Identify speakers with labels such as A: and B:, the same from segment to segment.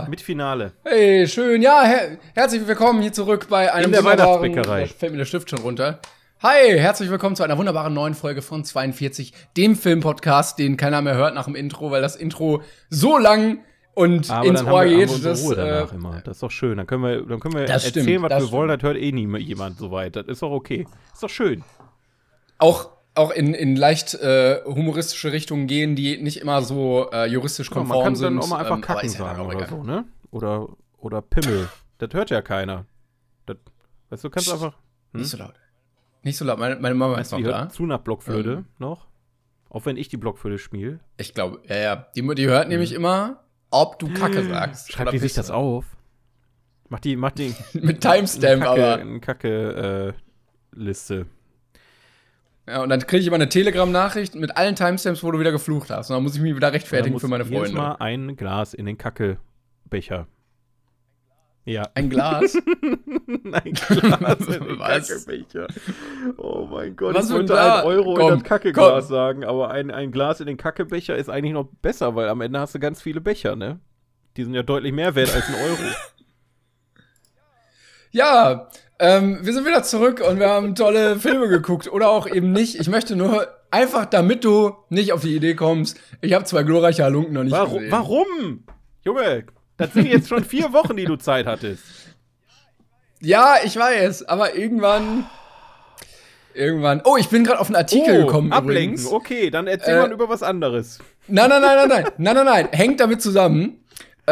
A: Ah!
B: Mit Finale.
A: Hey, schön. Ja, her herzlich willkommen hier zurück bei einem
B: In der Weihnachtsbäckerei.
A: Da fällt mir der Stift schon runter. Hi, herzlich willkommen zu einer wunderbaren neuen Folge von 42, dem Filmpodcast, den keiner mehr hört nach dem Intro, weil das Intro so lang und
B: Aber
A: ins
B: dann
A: Ohr
B: haben wir, haben
A: geht.
B: wir Ruhe danach
A: äh,
B: immer. Das ist doch schön. Dann können wir, dann können wir
A: Das
B: erzählen,
A: stimmt,
B: was
A: das
B: wir wollen. Das hört eh nie mehr jemand so weit. Das ist doch okay. Ist doch schön.
A: auch auch in, in leicht äh, humoristische Richtungen gehen, die nicht immer so äh, juristisch
B: Ja,
A: konform
B: man kann
A: sind.
B: dann auch mal einfach
A: ähm,
B: kacken
A: ist ja
B: sagen oder
A: egal.
B: so, ne? Oder, oder Pimmel. Das hört ja keiner. Das, weißt du, kannst
A: Psst.
B: einfach. Hm?
A: Nicht so laut. Nicht so laut. Meine, meine Mama ist
B: Weißt du,
A: noch
B: die
A: da.
B: zu nach Blockflöte
A: Ähm.
B: noch. Auch wenn ich die Blockflöte spiele.
A: Ich glaube, ja, ja. Die, die hört nämlich immer, ob du Kacke sagst.
B: Schreibt die sich das auf? Macht die, macht die
A: Mit Timestamp,
B: Kacke,
A: aber.
B: eine Kacke äh, Liste.
A: Ja, und dann kriege ich immer eine Telegram-Nachricht mit allen Timestamps, wo du wieder geflucht hast. Und dann muss ich mich wieder rechtfertigen für meine Freunde.
B: Mal ein Glas in den Kackebecher. Ja.
A: Ein Glas.
B: Ein Glas in den
A: Was?
B: Kackebecher. Oh mein Gott,
A: Was
B: ich wollte
A: ein
B: ein Euro
A: Komm,
B: in das Kackeglas
A: komm.
B: sagen, aber ein, ein Glas in den Kackebecher ist eigentlich noch besser, weil am Ende hast du ganz viele Becher, ne? Die sind ja deutlich mehr wert als ein Euro.
A: Ja, ähm, wir sind wieder zurück und wir haben tolle Filme geguckt. Oder auch eben nicht. Ich möchte nur einfach, damit du nicht auf die Idee kommst, ich habe zwei glorreiche Halunken noch nicht
B: Warum?
A: gesehen.
B: Warum? Junge, das sind jetzt schon vier Wochen, die du Zeit hattest.
A: Ja, ich weiß, aber irgendwann. Irgendwann. Oh, ich bin gerade auf einen Artikel gekommen
B: ablenken.
A: übrigens.
B: Okay, dann erzähl
A: Äh,
B: mal über was anderes.
A: Nein, nein, nein, nein, nein, nein, nein, nein. Hängt damit zusammen.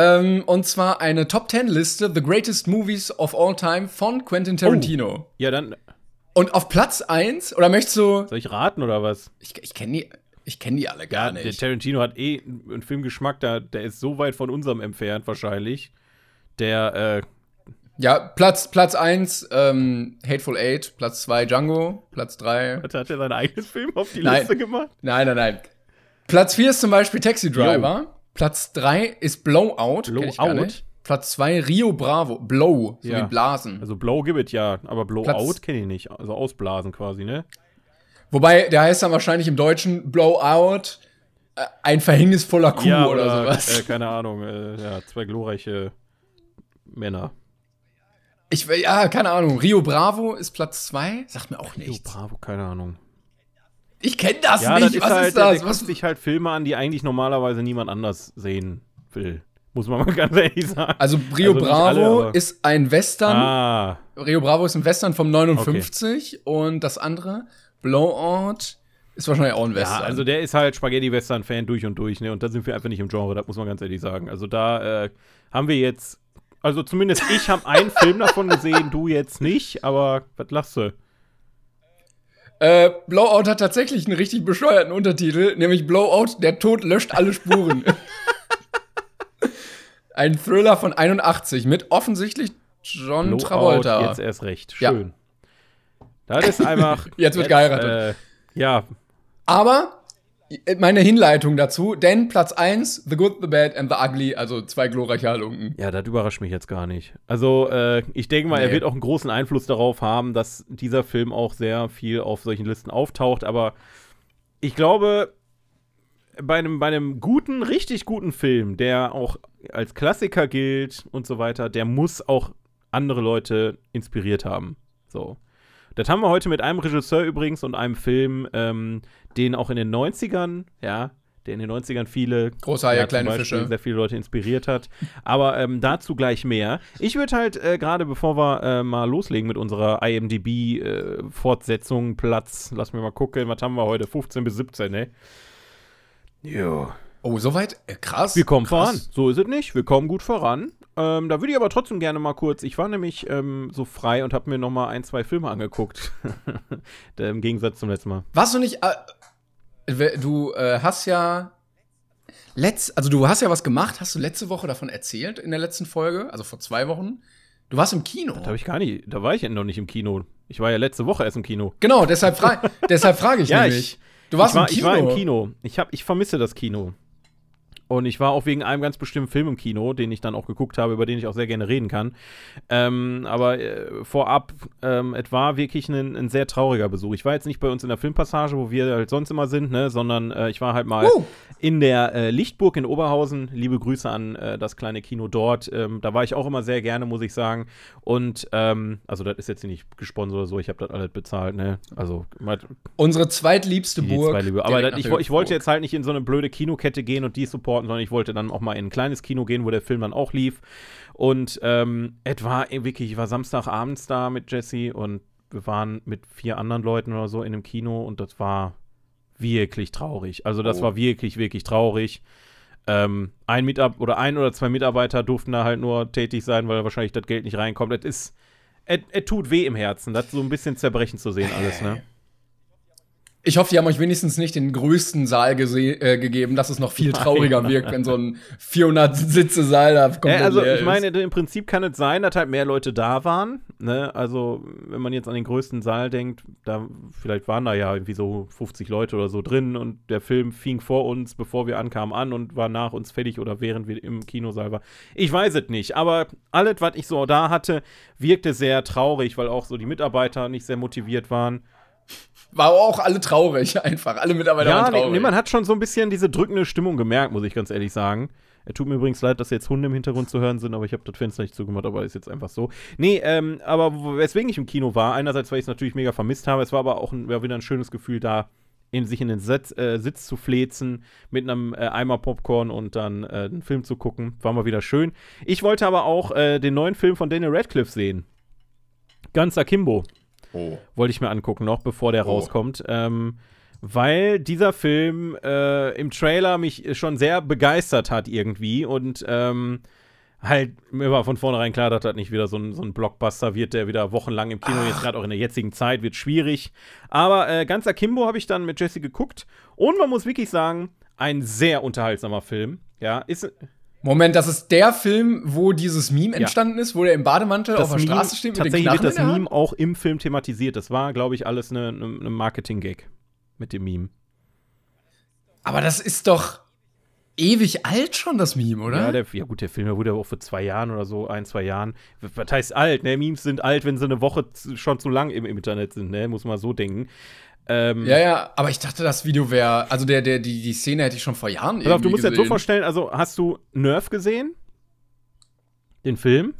A: Ähm, und zwar eine Top 10 Liste The Greatest Movies of All Time von Quentin Tarantino.
B: Ja, dann
A: Und auf Platz 1, oder möchtest du.
B: soll ich raten oder was?
A: Ich, ich kenne die, ich kenn die alle gar
B: Ja, der
A: nicht.
B: Tarantino hat eh einen Filmgeschmack, da, der ist so weit von unserem entfernt wahrscheinlich. Der, äh,
A: Ja, Platz, Platz 1, ähm, Hateful Eight, Platz 2, Django, Platz 3.
B: hat, hat er seinen eigenen Film auf die
A: Nein.
B: Liste gemacht?
A: Nein, nein, nein. Platz 4 ist zum Beispiel Taxi Driver. Platz 3 ist Blowout.
B: Blowout?
A: Platz 2 Rio Bravo. Blow, so
B: Ja.
A: wie Blasen.
B: Also Blow gibt es ja, aber Blowout kenne ich nicht. Also ausblasen quasi, ne?
A: Wobei, der heißt dann wahrscheinlich im Deutschen Blowout, äh, ein verhängnisvoller Kuh
B: ja,
A: oder,
B: oder,
A: sowas.
B: Äh, keine Ahnung, äh, ja, zwei glorreiche Männer.
A: Ich, ja, keine Ahnung. Rio Bravo ist Platz 2? Sagt mir auch nichts.
B: bravo, keine Ahnung.
A: Ich kenne das
B: Ja,
A: nicht.
B: das ist
A: Was
B: halt,
A: ist
B: der,
A: das?
B: der
A: Was,
B: guckt sich halt Filme an, die eigentlich normalerweise niemand anders sehen will. Muss man mal ganz ehrlich sagen.
A: also Rio
B: Also
A: Bravo
B: alle,
A: ist ein Western.
B: Ah,
A: Rio Bravo ist ein Western vom 59 und das andere, Blowout, ist wahrscheinlich auch ein Western.
B: ja, also der ist halt Spaghetti-Western-Fan durch und durch, ne? Und da sind wir einfach nicht im Genre, das muss man ganz ehrlich sagen. Also da äh, haben wir jetzt, also zumindest ich habe einen Film davon gesehen, du jetzt nicht, aber was lachst du?
A: Äh, Blowout hat tatsächlich einen richtig bescheuerten Untertitel, nämlich Blowout, der Tod löscht alle Spuren. Ein Thriller von 81 mit offensichtlich John
B: Blowout,
A: Travolta.
B: Jetzt erst recht.
A: Ja.
B: Schön. Das ist einfach.
A: Jetzt wird geheiratet.
B: Äh, ja,
A: Aber meine Hinleitung dazu, denn Platz 1, The Good, The Bad and The Ugly, also zwei glorreiche Halunken.
B: Ja, das überrascht mich jetzt gar nicht. Also, äh, ich denke mal, er
A: Nee.
B: wird auch einen großen Einfluss darauf haben, dass dieser Film auch sehr viel auf solchen Listen auftaucht. Aber ich glaube, bei einem, bei einem guten, richtig guten Film, der auch als Klassiker gilt und so weiter, der muss auch andere Leute inspiriert haben. So. Das haben wir heute mit einem Regisseur übrigens und einem Film, ähm, den auch in den 90ern, ja, der in den 90ern viele
A: Große Haie,
B: ja,
A: kleine Fische.
B: sehr viele Leute inspiriert hat. Aber ähm, dazu gleich mehr. Ich würde halt äh, gerade, bevor wir äh, mal loslegen mit unserer IMDb-Fortsetzung, Platz, lass mir mal gucken, was haben wir heute? 15 bis 17, ne? Jo.
A: Oh, soweit? Äh, krass.
B: Wir kommen
A: krass.
B: voran. So ist es nicht. Wir kommen gut voran. Ähm, da würde ich aber trotzdem gerne mal kurz. Ich war nämlich ähm, so frei und habe mir noch mal ein, zwei Filme angeguckt. Im Gegensatz zum letzten Mal.
A: Warst du nicht. Äh, du äh, hast ja. Letz, also du hast ja was gemacht, hast du letzte Woche davon erzählt in der letzten Folge, also vor zwei Wochen. Du warst im Kino.
B: Da habe ich gar nicht. Da war ich ja noch nicht im Kino. Ich war ja letzte Woche erst im Kino.
A: Genau, deshalb, fra deshalb frage ich
B: Ja,
A: nämlich.
B: ich-
A: du warst
B: ich, war,
A: im Kino.
B: ich war im Kino. Ich, hab, ich vermisse das Kino. Und ich war auch wegen einem ganz bestimmten Film im Kino, den ich dann auch geguckt habe, über den ich auch sehr gerne reden kann. Ähm, aber äh, vorab, ähm, es war wirklich ein, ein sehr trauriger Besuch. Ich war jetzt nicht bei uns in der Filmpassage, wo wir halt sonst immer sind, ne, sondern äh, ich war halt mal
A: Uh.
B: in der äh, Lichtburg in Oberhausen. Liebe Grüße an äh, das kleine Kino dort. Ähm, da war ich auch immer sehr gerne, muss ich sagen. Und ähm, also das ist jetzt nicht gesponsert oder so, ich habe das alles bezahlt, ne? Also
A: unsere zweitliebste Burg.
B: Zweitliebe. Aber das, ich, ich, wollte jetzt halt nicht in so eine blöde Kinokette gehen und die supporten, sondern ich wollte dann auch mal in ein kleines Kino gehen, wo der Film dann auch lief. Und ähm, es war wirklich, ich war Samstagabends da mit Jesse und wir waren mit vier anderen Leuten oder so in einem Kino und das war wirklich traurig. Also das oh. war wirklich, wirklich traurig. Ähm, ein Mitab oder ein oder zwei Mitarbeiter durften da halt nur tätig sein, weil wahrscheinlich das Geld nicht reinkommt. Es ist, es tut weh im Herzen, das so ein bisschen zerbrechen zu sehen alles, ne?
A: Ich hoffe, die haben euch wenigstens nicht den größten Saal äh, gegeben, dass es noch viel trauriger nein, wirkt, wenn so ein 400-Sitze-Saal da kommt.
B: Äh, also, ich meine, im Prinzip kann es sein, dass halt mehr Leute da waren. Ne? Also, wenn man jetzt an den größten Saal denkt, da vielleicht waren da ja irgendwie so 50 Leute oder so drin und der Film fing vor uns, bevor wir ankamen, an und war nach uns fertig oder während wir im Kinosaal waren. Ich weiß es nicht, aber alles, was ich so da hatte, wirkte sehr traurig, weil auch so die Mitarbeiter nicht sehr motiviert waren
A: war auch alle traurig, einfach. Alle Mitarbeiter
B: ja,
A: waren traurig.
B: Nee, man hat schon so ein bisschen diese drückende Stimmung gemerkt, muss ich ganz ehrlich sagen. Er tut mir übrigens leid, dass jetzt Hunde im Hintergrund zu hören sind, aber ich habe das Fenster nicht zugemacht, aber ist jetzt einfach so. Nee, ähm, aber weswegen ich im Kino war, einerseits, weil ich es natürlich mega vermisst habe, es war aber auch ein, war wieder ein schönes Gefühl da, in, sich in den Sitz, äh, Sitz zu flezen, mit einem äh, Eimer Popcorn und dann äh, einen Film zu gucken. War mal wieder schön. Ich wollte aber auch äh, den neuen Film von Daniel Radcliffe sehen. Ganz Akimbo. Oh. Wollte ich mir angucken noch, bevor der oh. rauskommt. Ähm, weil dieser Film äh, im Trailer mich schon sehr begeistert hat irgendwie und ähm, halt, mir war von vornherein klar, dass das nicht wieder so ein, so ein Blockbuster wird, der wieder wochenlang im Kino, Ach. jetzt gerade auch in der jetzigen Zeit, wird schwierig. Aber äh, ganz Akimbo habe ich dann mit Jesse geguckt und man muss wirklich sagen, ein sehr unterhaltsamer Film. Ja, ist,
A: Moment, das ist der Film, wo dieses Meme ja. entstanden ist, wo der im Bademantel das auf der Meme, Straße steht
B: mit Tatsächlich wird das Meme auch im Film thematisiert. Das war, glaube ich, alles eine, eine Marketing-Gag mit dem Meme.
A: Aber das ist doch ewig alt schon, das Meme, oder?
B: Ja, der, ja gut, der Film wurde ja auch vor zwei Jahren oder so, ein, zwei Jahren. Was heißt alt, ne? Memes sind alt, wenn sie eine Woche schon zu lang im, im Internet sind, ne? Muss man so denken.
A: Ähm, ja, ja, aber ich dachte, das Video wäre, also der, der, die, die Szene hätte ich schon vor Jahren
B: Pass auf, du musst dir das so vorstellen, also hast du Nerf gesehen? Den Film?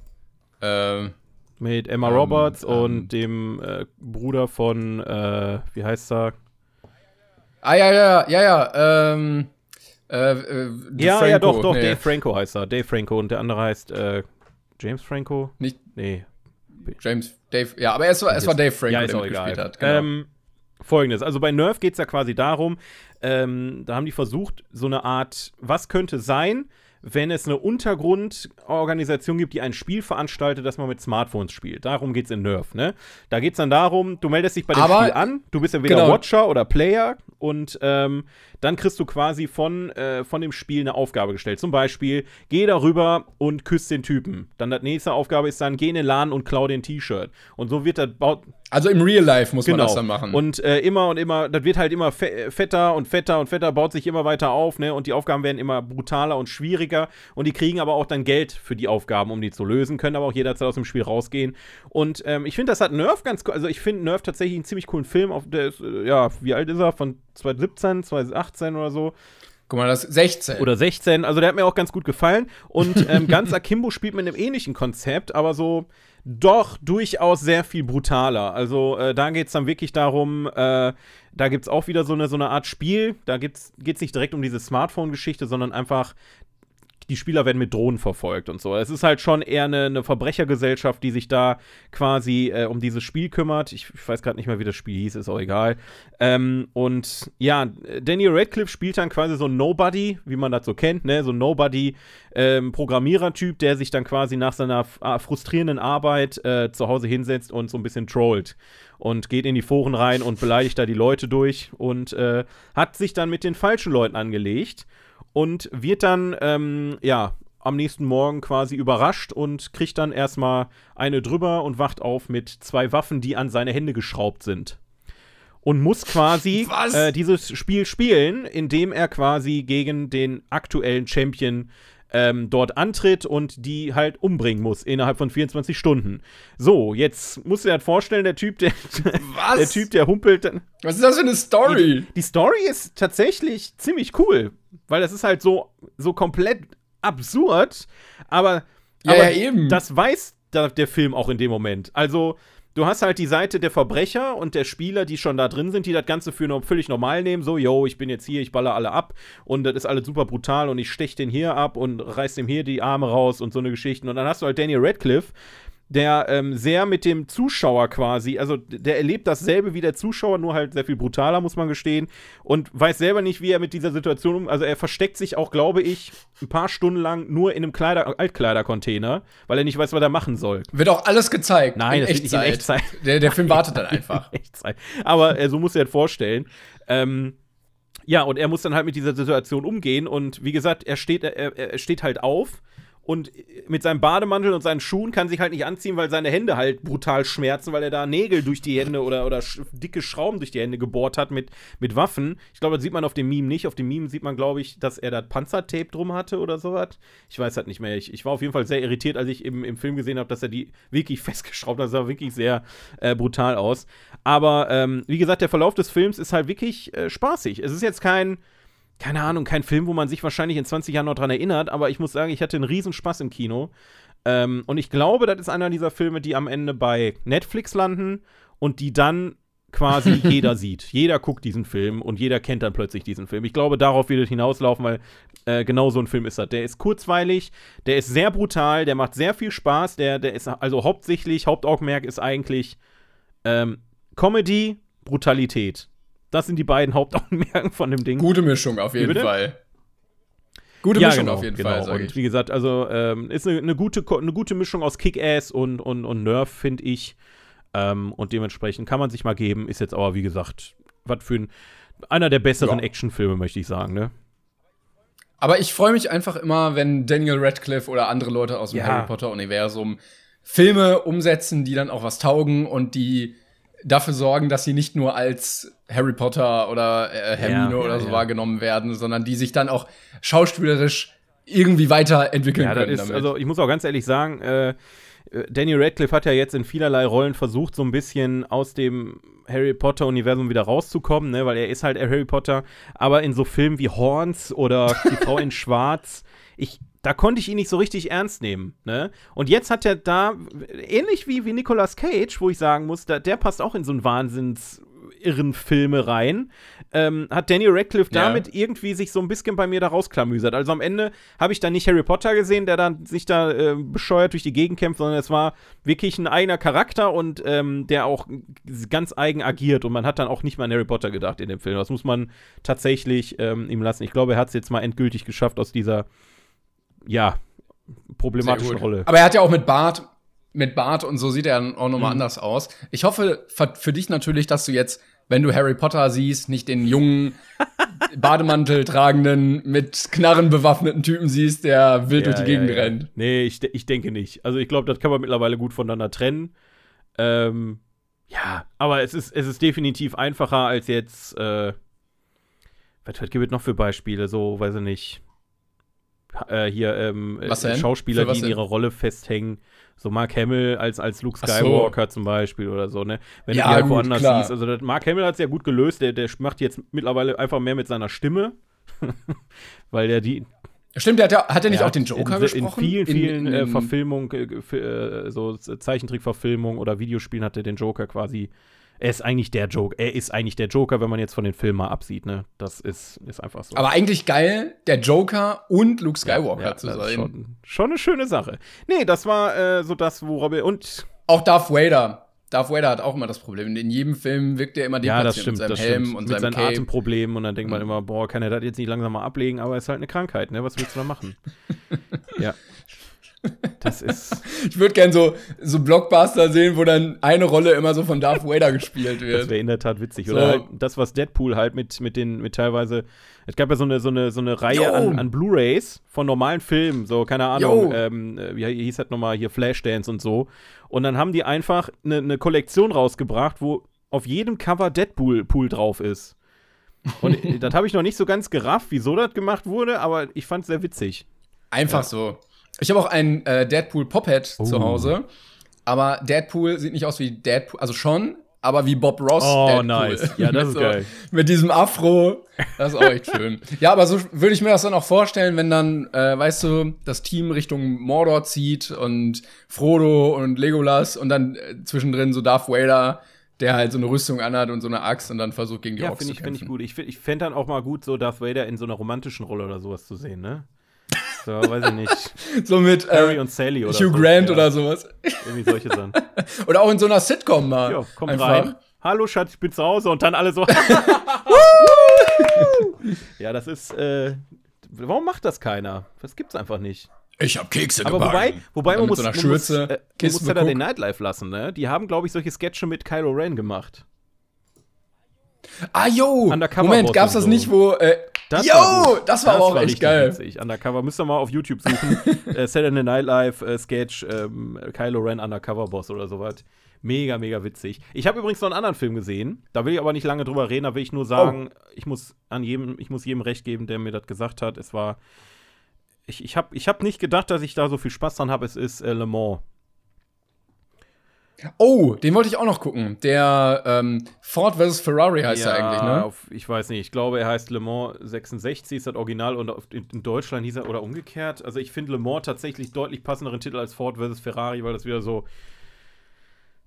A: Ähm.
B: Mit Emma ähm, Roberts ähm, und dem äh, Bruder von, äh, wie heißt er?
A: Ah, ja, ja, ja, ja, ähm. Äh, äh,
B: ja, Franco. ja, doch, doch, nee. Dave Franco heißt er. Dave Franco und der andere heißt äh, James Franco?
A: Nicht. Nee. James, Dave, ja, aber es war, es war Dave Franco,
B: ja, der auch egal. hat. Genau. Ähm, Folgendes, also bei Nerf geht es ja quasi darum, ähm, da haben die versucht, so eine Art, was könnte sein, wenn es eine Untergrundorganisation gibt, die ein Spiel veranstaltet, das man mit Smartphones spielt. Darum geht es in Nerf, ne? Da geht es dann darum, du meldest dich bei dem Aber, Spiel an, du bist ja wieder genau. Watcher oder Player und ähm, dann kriegst du quasi von, äh, von dem Spiel eine Aufgabe gestellt. Zum Beispiel, geh darüber und küss den Typen. Dann die nächste Aufgabe ist dann, geh in den Laden und klau den T-Shirt. Und so wird das baut.
A: Also im Real Life muss genau. man das dann machen.
B: Und äh, immer und immer, das wird halt immer fetter und fetter und fetter, baut sich immer weiter auf, ne? Und die Aufgaben werden immer brutaler und schwieriger. Und die kriegen aber auch dann Geld für die Aufgaben, um die zu lösen, können aber auch jederzeit aus dem Spiel rausgehen. Und ähm, ich finde, das hat Nerf ganz, also ich finde Nerf tatsächlich einen ziemlich coolen Film. Auf der ist, äh, ja, wie alt ist er? Von 2017, 2018 oder so.
A: Guck mal, das 16.
B: Oder 16. Also der hat mir auch ganz gut gefallen. Und ähm, ganz Akimbo spielt mit einem ähnlichen Konzept, aber so doch durchaus sehr viel brutaler. Also äh, da geht es dann wirklich darum, äh, da gibt es auch wieder so eine, so eine Art Spiel. Da geht es nicht direkt um diese Smartphone-Geschichte, sondern einfach die Spieler werden mit Drohnen verfolgt und so. Es ist halt schon eher eine, eine Verbrechergesellschaft, die sich da quasi äh, um dieses Spiel kümmert. Ich, ich weiß gerade nicht mehr, wie das Spiel hieß, ist auch egal. Ähm, und ja, Daniel Radcliffe spielt dann quasi so ein Nobody, wie man das so kennt, ne? So ein Nobody-Programmierer-Typ, ähm, der sich dann quasi nach seiner äh, frustrierenden Arbeit äh, zu Hause hinsetzt und so ein bisschen trollt und geht in die Foren rein und beleidigt da die Leute durch und äh, hat sich dann mit den falschen Leuten angelegt und wird dann, ähm, ja, am nächsten Morgen quasi überrascht und kriegt dann erstmal eine drüber und wacht auf mit zwei Waffen, die an seine Hände geschraubt sind. Und muss quasi äh, dieses Spiel spielen, indem er quasi gegen den aktuellen Champion ähm, dort antritt und die halt umbringen muss innerhalb von 24 Stunden. So, jetzt musst du dir halt vorstellen, der Typ, der,
A: Was?
B: der Typ, der humpelt. dann-
A: Was ist das für eine Story?
B: Die, die Story ist tatsächlich ziemlich cool, weil das ist halt so, so komplett absurd, aber,
A: Ja,
B: aber
A: ja, eben.
B: das weiß der Film auch in dem Moment. Also, du hast halt die Seite der Verbrecher und der Spieler, die schon da drin sind, die das Ganze für no völlig normal nehmen. So, yo, ich bin jetzt hier, ich baller alle ab und das ist alles super brutal und ich stech den hier ab und reiß dem hier die Arme raus und so eine Geschichten. Und dann hast du halt Daniel Radcliffe, der ähm, sehr mit dem Zuschauer quasi, also der erlebt dasselbe wie der Zuschauer, nur halt sehr viel brutaler, muss man gestehen, und weiß selber nicht, wie er mit dieser Situation um. Also er versteckt sich auch, glaube ich, ein paar Stunden lang nur in einem Kleider Altkleidercontainer, weil er nicht weiß, was er machen soll.
A: Wird auch alles gezeigt.
B: Nein,
A: in
B: das nicht in Echtzeit.
A: Der, der Film wartet dann einfach.
B: Echtzeit. Aber äh, so muss er das vorstellen. Ähm, ja, und er muss dann halt mit dieser Situation umgehen. Und wie gesagt, er steht, er, er steht halt auf und mit seinem Bademantel und seinen Schuhen kann sich halt nicht anziehen, weil seine Hände halt brutal schmerzen, weil er da Nägel durch die Hände oder, oder dicke Schrauben durch die Hände gebohrt hat mit, mit Waffen. Ich glaube, das sieht man auf dem Meme nicht. Auf dem Meme sieht man, glaube ich, dass er da Panzertape drum hatte oder sowas. Ich weiß halt nicht mehr. Ich, ich war auf jeden Fall sehr irritiert, als ich im, im Film gesehen habe, dass er die wirklich festgeschraubt hat. Das sah wirklich sehr äh, brutal aus. Aber ähm, wie gesagt, der Verlauf des Films ist halt wirklich äh, spaßig. Es ist jetzt kein keine Ahnung, kein Film, wo man sich wahrscheinlich in 20 Jahren noch dran erinnert, aber ich muss sagen, ich hatte einen riesen Spaß im Kino. Ähm, und ich glaube, das ist einer dieser Filme, die am Ende bei Netflix landen und die dann quasi jeder sieht. Jeder guckt diesen Film und jeder kennt dann plötzlich diesen Film. Ich glaube, darauf wird es hinauslaufen, weil äh, genau so ein Film ist das. Der ist kurzweilig, der ist sehr brutal, der macht sehr viel Spaß, der, der ist also hauptsächlich, Hauptaugenmerk ist eigentlich ähm, Comedy, Brutalität. Das sind die beiden Hauptaugenmerken von dem Ding.
A: Gute Mischung auf jeden? Fall. Gute
B: ja,
A: Mischung
B: genau,
A: auf jeden
B: genau.
A: Fall,
B: Und
A: ich.
B: wie gesagt, also ähm, ist eine, eine, gute, eine gute Mischung aus Kick-Ass und, und, und Nerf, finde ich. Ähm, und dementsprechend kann man sich mal geben. Ist jetzt aber, wie gesagt, was für ein, einer der besseren
A: Ja.
B: Actionfilme, möchte ich sagen, ne?
A: Aber ich freue mich einfach immer, wenn Daniel Radcliffe oder andere Leute aus dem
B: Ja.
A: Harry Potter-Universum Filme umsetzen, die dann auch was taugen und die dafür sorgen, dass sie nicht nur als Harry Potter oder äh, Hermine
B: Ja,
A: oder so
B: ja.
A: wahrgenommen werden, sondern die sich dann auch schauspielerisch irgendwie weiterentwickeln
B: Ja,
A: können
B: ist, also ich muss auch ganz ehrlich sagen, äh, äh, Daniel Radcliffe hat ja jetzt in vielerlei Rollen versucht, so ein bisschen aus dem Harry Potter-Universum wieder rauszukommen, ne, weil er ist halt Harry Potter, aber in so Filmen wie Horns oder Die Frau in Schwarz, ich, da konnte ich ihn nicht so richtig ernst nehmen, ne? Und jetzt hat er da, ähnlich wie, wie Nicolas Cage, wo ich sagen muss, da, der passt auch in so einen Wahnsinns irren Filme rein, ähm, hat Daniel Radcliffe
A: Ja.
B: damit irgendwie sich so ein bisschen bei mir da rausklamüsert. Also am Ende habe ich da nicht Harry Potter gesehen, der dann sich da äh, bescheuert durch die Gegend kämpft, sondern es war wirklich ein eigener Charakter und ähm, der auch ganz eigen agiert und man hat dann auch nicht mal an Harry Potter gedacht in dem Film. Das muss man tatsächlich ähm, ihm lassen. Ich glaube, er hat es jetzt mal endgültig geschafft aus dieser, ja, problematischen
A: gut.
B: Rolle.
A: Aber er hat ja auch mit Bart, mit Bart und so sieht er dann auch nochmal
B: Mhm.
A: anders aus. Ich hoffe für, dich natürlich, dass du jetzt, wenn du Harry Potter siehst, nicht den jungen, Bademantel tragenden, mit Knarren bewaffneten Typen siehst, der wild durch die Gegend rennt.
B: Nee, ich, ich denke nicht. Also ich glaube, das kann man mittlerweile gut voneinander trennen. Ähm, ja, aber es ist, es ist definitiv einfacher als jetzt, äh, was, was gibt es noch für Beispiele? So, weiß ich nicht. Äh, hier, ähm, äh? Schauspieler, die in
A: denn?
B: ihrer Rolle festhängen. So Mark Hamill als, als Luke
A: Ach so.
B: Skywalker zum Beispiel oder so, ne? Wenn
A: Ja,
B: du die halt
A: gut,
B: woanders
A: klar.
B: siehst. Also das, Mark Hamill hat es ja gut gelöst. Der, der macht jetzt mittlerweile einfach mehr mit seiner Stimme. Weil der die,
A: Stimmt, der hat, ja, hat er nicht auch den Joker
B: in,
A: gesprochen?
B: In vielen, vielen
A: in,
B: äh,
A: in,
B: Verfilmungen, äh, ge- für, äh, so Zeichentrickverfilmungen oder Videospielen hat er den Joker quasi. Er ist eigentlich der Joker. Er ist eigentlich der Joker, wenn man jetzt von den Filmen mal absieht, ne? Das ist, ist einfach so.
A: Aber eigentlich geil, der Joker und Luke Skywalker
B: ja,
A: zu
B: das ist
A: sein.
B: schon, schon eine schöne Sache. Nee, das war äh, so das, worauf wir. Und
A: Auch Darth Vader. Darth Vader hat auch immer das Problem. In jedem Film wirkt er immer
B: ja, das
A: deplatziert
B: stimmt,
A: mit seinem
B: das
A: Helm
B: stimmt.
A: und
B: Mit
A: seinem
B: seinen
A: Cape.
B: Atemproblemen und dann denkt man
A: Mhm.
B: immer, boah, kann er das jetzt nicht langsam mal ablegen, aber es ist halt eine Krankheit, ne? Was willst du da machen? ja. Das ist.
A: Ich würde gern so, so Blockbuster sehen, wo dann eine Rolle immer so von Darth Vader gespielt
B: Das
A: wird.
B: wäre in der Tat witzig.
A: So.
B: Oder halt das, was Deadpool halt mit, mit den, mit teilweise. Es gab ja so eine, so eine, so eine Reihe
A: Jo.
B: an, an Blu-Rays von normalen Filmen, so, keine Ahnung, ähm, äh, wie hieß das nochmal hier, Flashdance und so. Und dann haben die einfach eine, eine Kollektion rausgebracht, wo auf jedem Cover Deadpool Pool drauf ist. Und das habe ich noch nicht so ganz gerafft, wieso das gemacht wurde, aber ich fand es sehr witzig.
A: Einfach so. Ich habe auch einen äh, Deadpool Pophead
B: Oh.
A: zu Hause. Aber Deadpool sieht nicht aus wie Deadpool, also schon, aber wie Bob Ross.
B: Oh,
A: Deadpool.
B: nice. Ja, das ist
A: so,
B: geil.
A: Mit diesem Afro. Das ist auch echt schön. Ja, aber so würde ich mir das dann auch vorstellen, wenn dann, äh, weißt du, das Team Richtung Mordor zieht und Frodo und Legolas und dann äh, zwischendrin so Darth Vader, der halt so eine Rüstung anhat und so eine Axt und dann versucht gegen die
B: Ja,
A: Orks
B: finde
A: zu
B: ich, find ich
A: kämpfen.
B: gut. Ich, find- ich fände dann auch mal gut, so Darth Vader in so einer romantischen Rolle oder sowas zu sehen, ne? So, weiß ich nicht.
A: So mit
B: Harry
A: äh,
B: und Sally oder
A: Hugh
B: so.
A: Grant
B: ja,
A: oder sowas.
B: Irgendwie solche Sachen.
A: Oder auch in so einer Sitcom mal.
B: Ja, kommt
A: Einfach.
B: rein. Hallo Schatz, ich bin zu Hause und dann alle so. ja, das ist. Äh, warum macht das keiner? Das gibt's einfach nicht.
A: Ich hab Kekse
B: Aber wobei, wobei man muss,
A: so einer
B: man muss,
A: Schürze,
B: äh, man muss Saturday
A: mit
B: Night Live lassen, ne? Die haben, glaube ich, solche Sketche mit Kylo Ren gemacht.
A: Ah, yo! Moment, gab's das nicht, wo. Äh,
B: Das
A: yo!
B: war
A: das war aber auch echt
B: richtig
A: geil.
B: Witzig. Undercover, müsst ihr mal auf YouTube suchen. äh, Saturday Night Live äh, Sketch ähm, Kylo Ren Undercover Boss oder sowas. Mega, mega witzig. Ich habe übrigens noch einen anderen Film gesehen. Da will ich aber nicht lange drüber reden. Da will ich nur sagen,
A: Oh.
B: ich muss an jedem, ich muss jedem recht geben, der mir das gesagt hat. Es war, ich, ich habe, ich habe nicht gedacht, dass ich da so viel Spaß dran habe. Es ist äh, Le Mans.
A: Oh, den wollte ich auch noch gucken. Der ähm, Ford vs. Ferrari heißt er eigentlich, ne?
B: Auf, ich weiß nicht. Ich glaube, er heißt Le Mans 66, ist das Original und in, Deutschland hieß er oder umgekehrt. Also ich finde Le Mans tatsächlich deutlich passenderen Titel als Ford vs. Ferrari, weil das wieder so.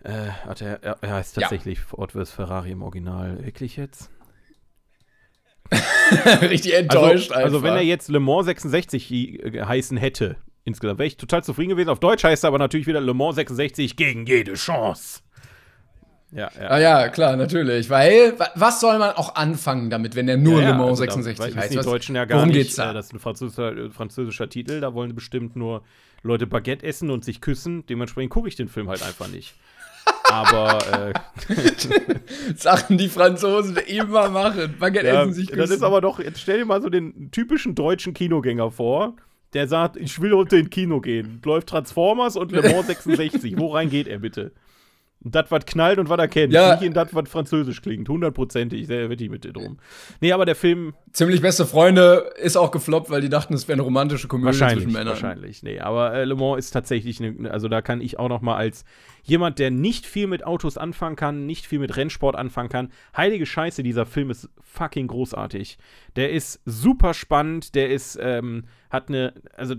B: Äh, hat er, er, er heißt
A: Ja.
B: tatsächlich Ford vs. Ferrari im Original. Wirklich jetzt?
A: Richtig enttäuscht
B: also, also wenn er
A: einfach.
B: jetzt Le Mans 66 hi- äh, heißen hätte, insgesamt, wäre ich total zufrieden gewesen. Auf Deutsch heißt er aber natürlich wieder Le Mans 66 gegen jede Chance. Ja, ja.
A: Ah ja, klar, natürlich. Weil, wa- was soll man auch anfangen damit, wenn der nur
B: Ja,
A: Le Mans
B: also da
A: 66
B: wissen
A: heißt?
B: die
A: Was-
B: Deutschen ja gar
A: worum
B: nicht.
A: geht's da?
B: Äh, das ist ein französischer, äh, französischer Titel. Da wollen bestimmt nur Leute Baguette essen und sich küssen. Dementsprechend gucke ich den Film halt einfach nicht. Aber äh,
A: Sachen, die Franzosen immer machen. Baguette
B: ja,
A: essen sich
B: das
A: küssen.
B: ist aber doch, jetzt stell dir mal so den typischen deutschen Kinogänger vor, der sagt, ich will heute in Kino gehen. Läuft Transformers und Le Mans 66. Wo rein geht er bitte? Das, was knallt und was er kennt.
A: Ja.
B: Nicht in das, was französisch klingt. Hundertprozentig, sehr wettig mit dir drum. Nee, aber der Film,
A: Ziemlich beste Freunde ist auch gefloppt, weil die dachten, es wäre eine romantische Komödie
B: Wahrscheinlich,
A: zwischen Männern.
B: wahrscheinlich. Nee, aber äh, Le Mans ist tatsächlich, ne, also da kann ich auch noch mal als jemand, der nicht viel mit Autos anfangen kann, nicht viel mit Rennsport anfangen kann, heilige Scheiße, dieser Film ist fucking großartig. Der ist super spannend, der ist, ähm, hat eine, also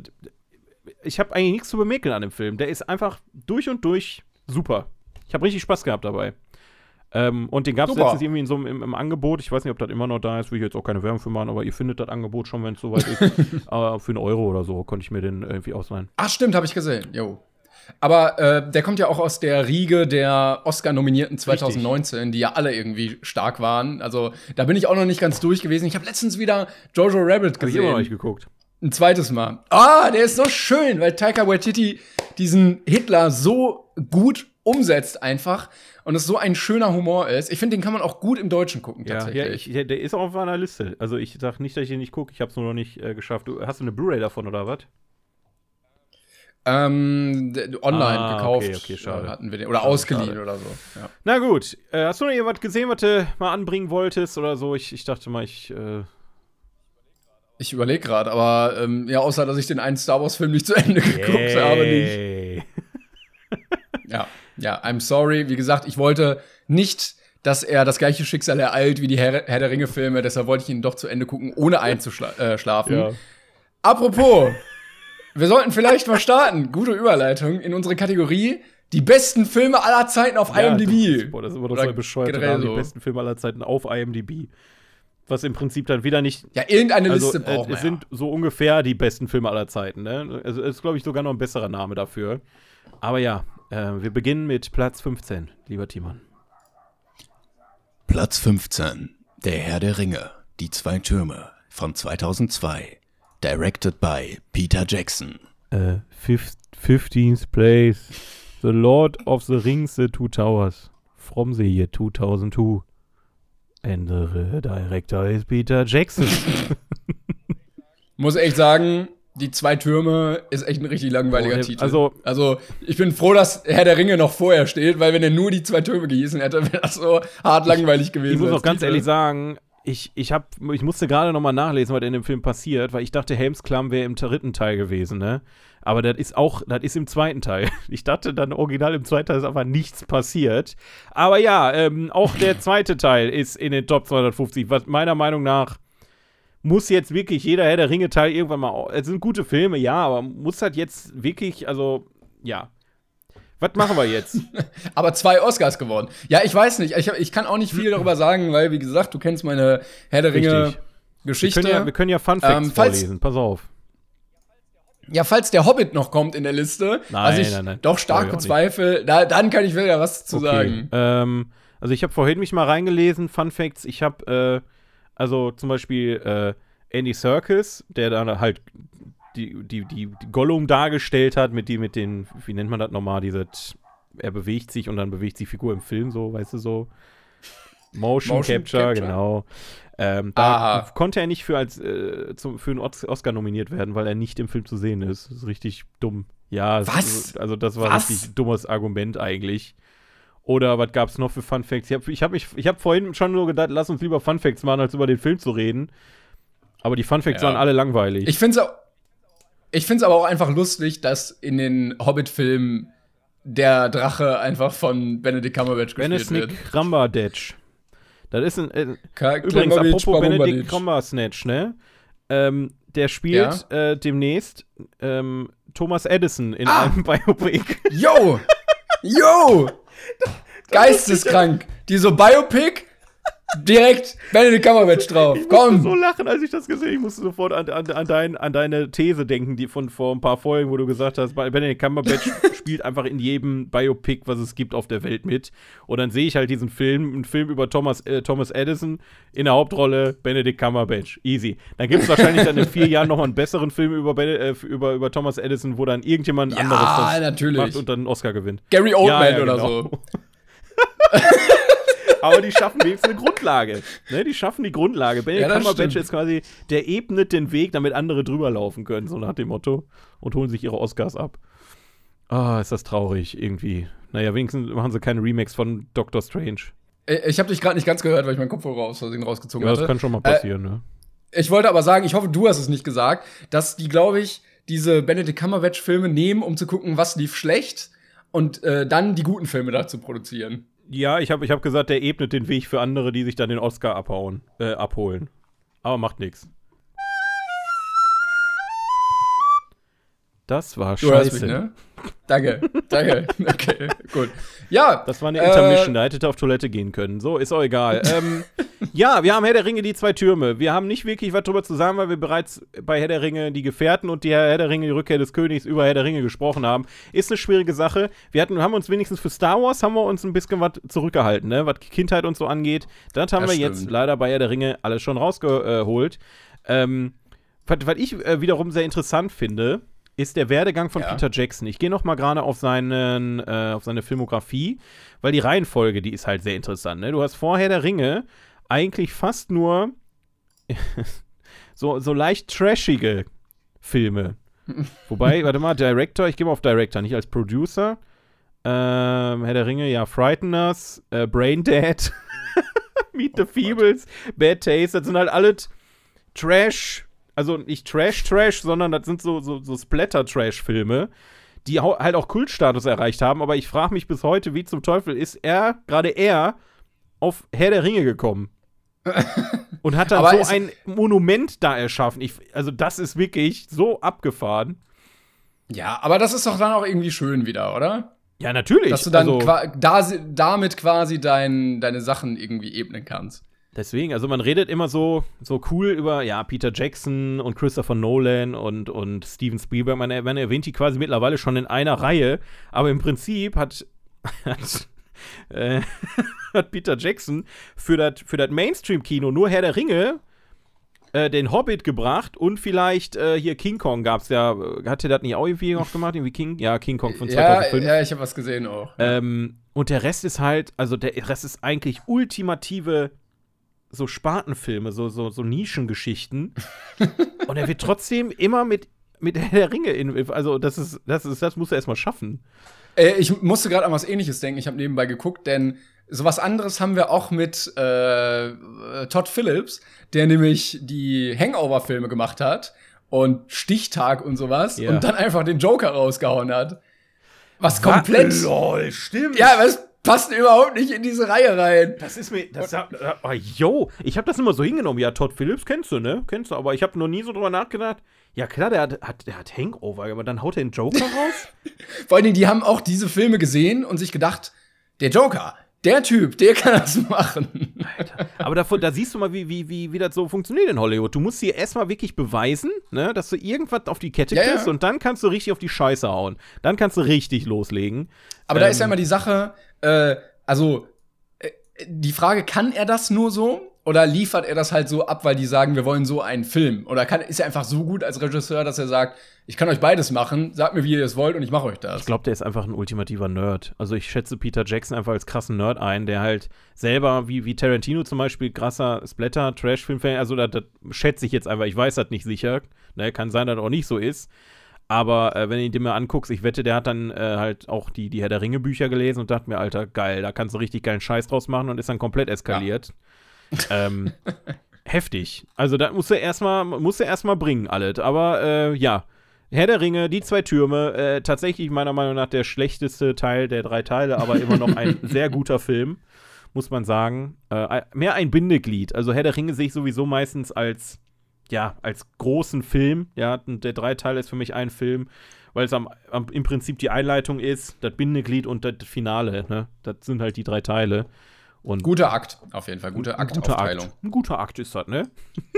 B: ich habe eigentlich nichts zu bemäkeln an dem Film. Der ist einfach durch und durch super. Ich habe richtig Spaß gehabt dabei. Ähm, und den gab es letztens irgendwie in so einem im, im Angebot. Ich weiß nicht, ob das immer noch da ist, will ich jetzt auch keine Werbung für machen, aber ihr findet das Angebot schon, wenn es soweit ist. aber für einen Euro oder so konnte ich mir den irgendwie ausleihen.
A: Ach, stimmt, habe ich gesehen. Jo. Aber äh, der kommt ja auch aus der Riege der Oscar-Nominierten 2019, die ja alle irgendwie stark waren. Also da bin ich auch noch nicht ganz durch gewesen. Ich habe letztens wieder Jojo Rabbit
B: Habe ich immer noch nicht
A: gesehen.
B: geguckt.
A: Ein zweites Mal. Ah, der ist so schön, weil Taika Waititi diesen Hitler so gut umsetzt einfach und es so ein schöner Humor ist. Ich finde, den kann man auch gut im Deutschen gucken
B: Ja,
A: tatsächlich.
B: ja ich, der, ist auch auf meiner Liste. Also ich sag nicht, dass ich den nicht gucke. Ich habe es nur noch nicht äh, geschafft. Du, hast du eine Blu-ray davon oder was?
A: ähm, online
B: Ah,
A: gekauft
B: okay, okay, schade.
A: äh, hatten wir den oder
B: Schade,
A: ausgeliehen
B: schade.
A: oder so. Ja.
B: Na gut. Äh, hast du noch irgendwas gesehen, was du mal anbringen wolltest oder so? Ich, ich dachte mal, ich. Äh,
A: Ich überlege gerade, aber ähm, ja, außer dass ich den einen Star Wars Film nicht zu Ende geguckt habe, nicht. Ja, ja, I'm sorry. Wie gesagt, ich wollte nicht, dass er das gleiche Schicksal ereilt wie die Herr, Herr der Ringe Filme, deshalb wollte ich ihn doch zu Ende gucken, ohne einzuschlafen. Äh.
B: Ja.
A: Apropos, wir sollten vielleicht mal starten. Gute Überleitung in unsere Kategorie die besten Filme aller Zeiten auf
B: Ja,
A: IMDb.
B: Das, boah, das ist immer doch so
A: generell
B: Name, die
A: so.
B: besten Filme aller Zeiten auf IMDb. Was im Prinzip dann wieder nicht.
A: Ja, irgendeine
B: Also,
A: Liste
B: äh,
A: brauchen wir.
B: es sind so ungefähr die besten Filme aller Zeiten. Ne? Also, es ist, glaube ich, sogar noch ein besserer Name dafür. Aber ja, äh, wir beginnen mit Platz 15, lieber Timon.
C: Platz 15. Der Herr der Ringe. Die zwei Türme von 2002. Directed by Peter Jackson.
B: Äh, fif 15th place. The Lord of the Rings, The Two Towers. From the year 2002. And the director is Peter Jackson.
A: Muss echt sagen, die zwei Türme ist echt ein richtig langweiliger
B: Oh,
A: Titel.
B: also-
A: also, ich bin froh, dass Herr der Ringe noch vorher steht, weil wenn er nur die zwei Türme gehießen hätte, wäre das so hart langweilig gewesen.
B: ich muss auch ganz
A: Titel.
B: ehrlich sagen, ich, ich, hab, ich musste gerade noch mal nachlesen, was in dem Film passiert, weil ich dachte, Helmsklamm wäre im dritten Teil gewesen, ne? Aber das ist auch, das ist im zweiten Teil. Ich dachte dann original im zweiten Teil ist aber nichts passiert. Aber ja, ähm, auch der zweite Teil ist in den Top 250, was meiner Meinung nach muss jetzt wirklich jeder Herr der Ringe Teil irgendwann mal, es sind gute Filme, ja, aber muss halt jetzt wirklich, also, ja, was machen wir jetzt?
A: Aber zwei Oscars gewonnen. Ja, ich weiß nicht. Ich, ich kann auch nicht viel darüber sagen, weil, wie gesagt, du kennst meine Herr der Ringe Geschichte.
B: Wir können ja, wir können ja Fun Facts ähm, vorlesen. Pass auf.
A: Ja, falls der Hobbit noch kommt in der Liste,
B: nein,
A: also ich
B: nein, nein.
A: doch stark bezweifle, da, dann kann ich wieder was zu okay. sagen.
B: Ähm, also ich habe vorhin mich mal reingelesen, Fun Facts. Ich habe, äh, also zum Beispiel äh, Andy Serkis, der dann halt die, die, die, die Gollum dargestellt hat, mit die, mit den, wie nennt man das nochmal, diese, er bewegt sich und dann bewegt sich die Figur im Film so, weißt du, so. Motion, Motion Capture, Capture, genau. Ähm, da Aha. konnte er nicht für, als, äh, zum, für einen Oscar nominiert werden, weil er nicht im Film zu sehen ist. Das ist richtig dumm. Ja,
A: was?
B: also das war
A: was?
B: ein richtig dummes Argument eigentlich. Oder was gab es noch für Fun Facts? Ich habe ich hab hab vorhin schon nur gedacht, lass uns lieber Fun Facts machen, als über den Film zu reden. Aber die Fun Facts ja. waren alle langweilig.
A: Ich finde es ich finde es aber auch einfach lustig, dass in den Hobbit-Filmen der Drache einfach von Benedict Cumberbatch gespielt wird.
B: Benedict Cumberbatch. Das ist ein. Äh, übrigens, apropos Benedict Cumberbatch, ne? Ähm, der spielt ja? äh, demnächst ähm, Thomas Edison in ah! einem Biopic.
A: Yo! Yo! Geisteskrank. Die so Biopic Direkt Benedict Cumberbatch drauf.
B: Ich
A: Komm.
B: musste so lachen, als ich das gesehen habe. Ich musste sofort an, an, an, dein, an deine These denken, die von vor ein paar Folgen, wo du gesagt hast, Benedict Cumberbatch spielt einfach in jedem Biopic, was es gibt auf der Welt mit. Und dann sehe ich halt diesen Film, einen Film über Thomas, äh, Thomas Edison in der Hauptrolle Benedict Cumberbatch. Easy. Dann gibt es wahrscheinlich dann in vier Jahren nochmal einen besseren Film über, äh, über, über Thomas Edison, wo dann irgendjemand
A: ja,
B: anderes das
A: natürlich.
B: macht und dann einen Oscar gewinnt.
A: Gary Oldman ja, ja, genau. oder so.
B: aber die schaffen wenigstens eine Grundlage. Ne? Die schaffen die Grundlage. Benedict ja, Cumberbatch ist quasi, der ebnet den Weg, damit andere drüber laufen können, so nach dem Motto. Und holen sich ihre Oscars ab. Ah, oh, ist das traurig, irgendwie. Naja, wenigstens machen sie keine Remakes von Doctor Strange.
A: Äh, ich habe dich gerade nicht ganz gehört, weil ich meinen Kopfhörer aus Versehen rausgezogen
B: ja,
A: hatte.
B: das kann schon mal passieren, äh, ne?
A: Ich wollte aber sagen, ich hoffe, du hast es nicht gesagt, dass die, glaube ich, diese Benedict Cumberbatch-Filme nehmen, um zu gucken, was lief schlecht und äh, dann die guten Filme dazu produzieren.
B: Ja, ich habe ich hab gesagt, der ebnet den Weg für andere, die sich dann den Oscar abhauen, äh, abholen. Aber macht nichts. Das war du scheiße. Mich, ne?
A: Danke, danke. Okay, gut. Ja.
B: Das war eine Intermission, äh, da hättet ihr auf Toilette gehen können. So, ist auch egal. ähm, ja, wir haben Herr der Ringe, die zwei Türme. Wir haben nicht wirklich was drüber zu sagen, weil wir bereits bei Herr der Ringe, die Gefährten und die Herr der Ringe, die Rückkehr des Königs über Herr der Ringe gesprochen haben. Ist eine schwierige Sache. Wir hatten, haben uns wenigstens für Star Wars haben wir uns ein bisschen was zurückgehalten, ne? was Kindheit und so angeht. Das haben das wir stimmt. jetzt leider bei Herr der Ringe alles schon rausgeholt. Ähm, was, was ich äh, wiederum sehr interessant finde, ist der Werdegang von ja. Peter Jackson. Ich gehe noch mal gerade auf, seinen, äh, auf seine Filmografie, weil die Reihenfolge, die ist halt sehr interessant. Ne? Du hast vorher der Ringe eigentlich fast nur so, so leicht trashige Filme. Wobei, warte mal, Director, ich gehe mal auf Director, nicht als Producer. Ähm, Herr der Ringe, ja, Frighteners, äh, Brain Dead, Meet oh the Feebles, Bad Taste, das sind halt alle Trash- also nicht Trash-Trash, sondern das sind so, so, so Splatter-Trash-Filme, die halt auch Kultstatus erreicht haben. Aber ich frage mich bis heute, wie zum Teufel ist er, gerade er, auf Herr der Ringe gekommen? und hat dann so ein Monument da erschaffen. Ich, also, das ist wirklich so abgefahren.
A: Ja, aber das ist doch dann auch irgendwie schön wieder, oder?
B: Ja, natürlich.
A: Dass du dann also, da, damit quasi dein, deine Sachen irgendwie ebnen kannst.
B: Deswegen, also man redet immer so, so cool über, ja, Peter Jackson und Christopher Nolan und, und Steven Spielberg. Man, man erwähnt die quasi mittlerweile schon in einer Reihe, aber im Prinzip hat, hat, äh, hat Peter Jackson für das für Mainstream-Kino nur Herr der Ringe äh, den Hobbit gebracht und vielleicht äh, hier King Kong gab es ja. Hat er das nicht auch irgendwie noch gemacht? Irgendwie King? Ja, King Kong von 2005.
A: Ja, ja ich habe was gesehen auch.
B: Ähm, und der Rest ist halt, also der Rest ist eigentlich ultimative so Spatenfilme, so, so, so Nischengeschichten. und er wird trotzdem immer mit, mit der Ringe in. Also, das ist, das ist, das muss er erstmal schaffen.
A: Äh, ich musste gerade an was ähnliches denken. Ich habe nebenbei geguckt, denn sowas anderes haben wir auch mit äh, Todd Phillips, der nämlich die Hangover-Filme gemacht hat und Stichtag und sowas
B: Ja.
A: und dann einfach den Joker rausgehauen hat. Was komplett.
B: Lol, stimmt.
A: Ja, aber passt überhaupt nicht in diese Reihe rein.
B: Das ist mir. Das, oh, yo, ich habe das immer so hingenommen. Ja, Todd Phillips kennst du, ne? Kennst du, aber ich habe noch nie so drüber nachgedacht. Ja, klar, der hat, hat, der hat Hangover, aber dann haut er den Joker raus?
A: Vor allen Dingen, die haben auch diese Filme gesehen und sich gedacht, der Joker, der Typ, der kann das machen.
B: aber davon, da siehst du mal, wie, wie, wie, wie das so funktioniert in Hollywood. Du musst dir erstmal wirklich beweisen, ne, dass du irgendwas auf die Kette
A: Ja, ja.
B: kriegst und dann kannst du richtig auf die Scheiße hauen. Dann kannst du richtig loslegen.
A: Aber da
B: Ähm,
A: ist ja immer die Sache, äh, also äh, die Frage, kann er das nur so? Oder liefert er das halt so ab, weil die sagen, wir wollen so einen Film? Oder kann, ist er einfach so gut als Regisseur, dass er sagt, ich kann euch beides machen, sagt mir, wie ihr es wollt und ich mache euch das.
B: Ich glaube, der ist einfach ein ultimativer Nerd. Also ich schätze Peter Jackson einfach als krassen Nerd ein, der halt selber, wie, wie Tarantino zum Beispiel, krasser Splatter, Trash-Film-Fan, also das, schätze ich jetzt einfach, ich weiß das nicht sicher. Ne, kann sein, dass das auch nicht so ist. Aber äh, wenn du ihn dir mal anguckst, ich wette, der hat dann äh, halt auch die, die Herr der Ringe-Bücher gelesen und dachte mir, Alter, geil, da kannst du richtig geilen Scheiß draus machen und ist dann komplett eskaliert. ähm, heftig. Also da musst du erstmal, musst du erstmal bringen, alles. Aber äh, ja, Herr der Ringe, die zwei Türme, äh, tatsächlich meiner Meinung nach der schlechteste Teil der drei Teile, aber immer noch ein sehr guter Film, muss man sagen. Äh, mehr ein Bindeglied. Also Herr der Ringe sehe ich sowieso meistens als, ja, als großen Film. Ja, der drei Teile ist für mich ein Film, weil es am, am, im Prinzip die Einleitung ist, das Bindeglied und das Finale. Ne? Das sind halt die drei Teile. Und
A: Guter Akt, auf jeden Fall, gute Aktaufteilung.
B: Akt. Ein guter Akt ist das, ne?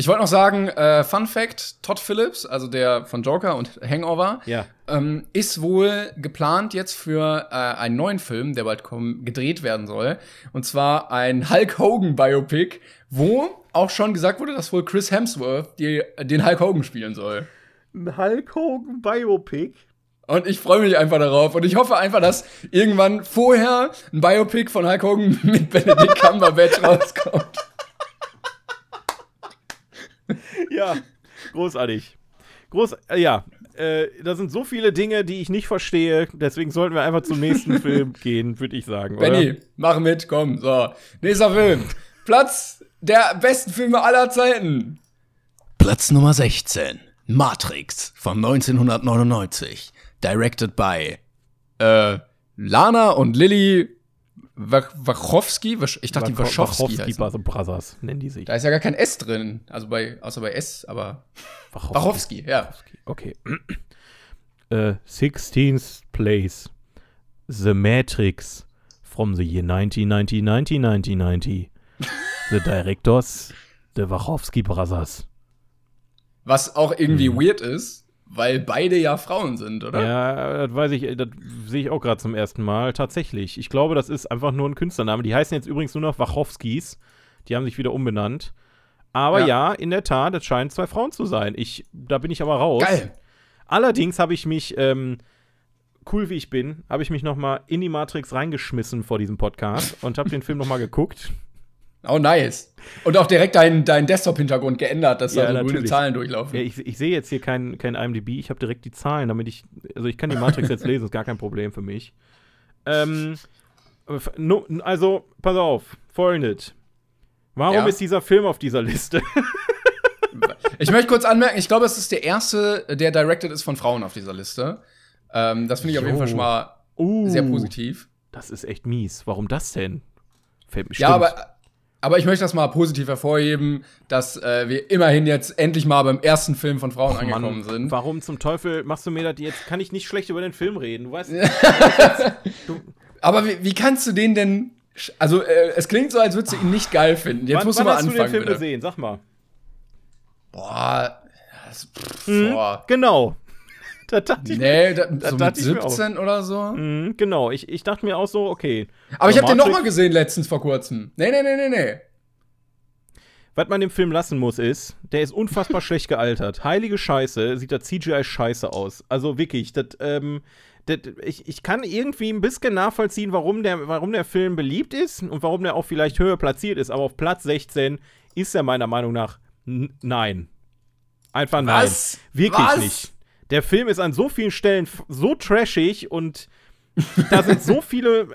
A: Ich wollte noch sagen, äh, Fun Fact, Todd Phillips, also der von Joker und Hangover,
B: Ja.
A: ähm, ist wohl geplant jetzt für äh, einen neuen Film, der bald kommen, gedreht werden soll. Und zwar ein Hulk Hogan Biopic, wo auch schon gesagt wurde, dass wohl Chris Hemsworth die, den Hulk Hogan spielen soll.
B: Ein Hulk Hogan Biopic.
A: Und ich freue mich einfach darauf. Und ich hoffe einfach, dass irgendwann vorher ein Biopic von Hulk Hogan mit Benedict Cumberbatch rauskommt.
B: Ja, großartig. Groß, äh, ja, äh, da sind so viele Dinge, die ich nicht verstehe. Deswegen sollten wir einfach zum nächsten Film gehen, würde ich sagen.
A: Benny, mach mit, komm. So, nächster Film. Platz der besten Filme aller Zeiten.
C: Platz Nummer 16. Matrix von 1999. Directed by
A: Äh, Lana und Lilly Wach- Wachowski. Ich dachte, die
B: Wach-
A: Wachowski. heißen.
B: Wachowski Brothers nennen die sich.
A: Da ist ja gar kein S drin. Also bei, außer bei S, aber. Wachowski, ja.
B: Okay. äh, 16th Place. The Matrix from the year 1990, 1990, 1990. The directors, the Wachowski Brothers.
A: Was auch irgendwie weird ist, weil beide ja Frauen sind, oder?
B: Ja, das weiß ich, das sehe ich auch gerade zum ersten Mal. Tatsächlich. Ich glaube, das ist einfach nur ein Künstlername. Die heißen jetzt übrigens nur noch Wachowskis. Die haben sich wieder umbenannt. Aber ja,
A: Ja.
B: in der Tat, es scheinen zwei Frauen zu sein. Ich, da bin ich aber raus.
A: Geil.
B: Allerdings habe ich mich, ähm, cool wie ich bin, habe ich mich noch mal in die Matrix reingeschmissen vor diesem Podcast und habe den Film noch mal geguckt.
A: Oh, nice. Und auch direkt deinen dein Desktop-Hintergrund geändert, dass
B: Ja,
A: da so grüne. Zahlen durchlaufen.
B: Ja, ich, ich sehe jetzt hier kein, kein IMDb, ich habe direkt die Zahlen, damit ich, also ich kann die Matrix jetzt lesen, ist gar kein Problem für mich. Ähm, also, pass auf, folgendes. Warum
A: Ja.
B: ist dieser Film auf dieser Liste?
A: Ich möchte kurz anmerken, ich glaube, es ist der erste, der directed ist von Frauen auf dieser Liste. Ähm, das finde ich auf jeden
B: Jo.
A: Fall schon mal
B: Uh,
A: sehr positiv.
B: Das ist echt mies. Warum das denn? Fällt mir
A: Ja, aber, aber ich möchte das mal positiv hervorheben, dass äh, wir immerhin jetzt endlich mal beim ersten Film von Frauen angekommen sind.
B: Warum zum Teufel machst du mir das jetzt? Kann ich nicht schlecht über den Film reden. Du weißt,
A: Aber wie, wie kannst du den denn. Also, äh, es klingt so, als würdest du ihn nicht geil finden. Jetzt
B: wann,
A: musst
B: wann
A: du mal
B: hast du
A: anfangen.
B: den Film
A: bitte.
B: gesehen? Sag mal.
A: Boah. Das, pff,
B: Mhm.
A: boah.
B: Genau. Da dachte ich
A: Nee, da,
B: Da
A: so mit
B: dachte ich mir auch.
A: 17 oder so.
B: Mhm, genau, ich, ich dachte mir auch so, okay.
A: Aber ich habe den noch
B: Matrix-
A: mal gesehen letztens vor kurzem. Nee, nee, nee, nee, nee.
B: Was man dem Film lassen muss, ist, der ist unfassbar schlecht gealtert. Heilige Scheiße, sieht der CGI scheiße aus. Also wirklich, das, ähm, das, ich, ich kann irgendwie ein bisschen nachvollziehen, warum der, warum der Film beliebt ist und warum der auch vielleicht höher platziert ist. Aber auf Platz 16 ist er meiner Meinung nach nein. Einfach nein.
A: Was?
B: Wirklich
A: Was?
B: nicht. Der Film ist an so vielen Stellen so trashig und da sind so viele,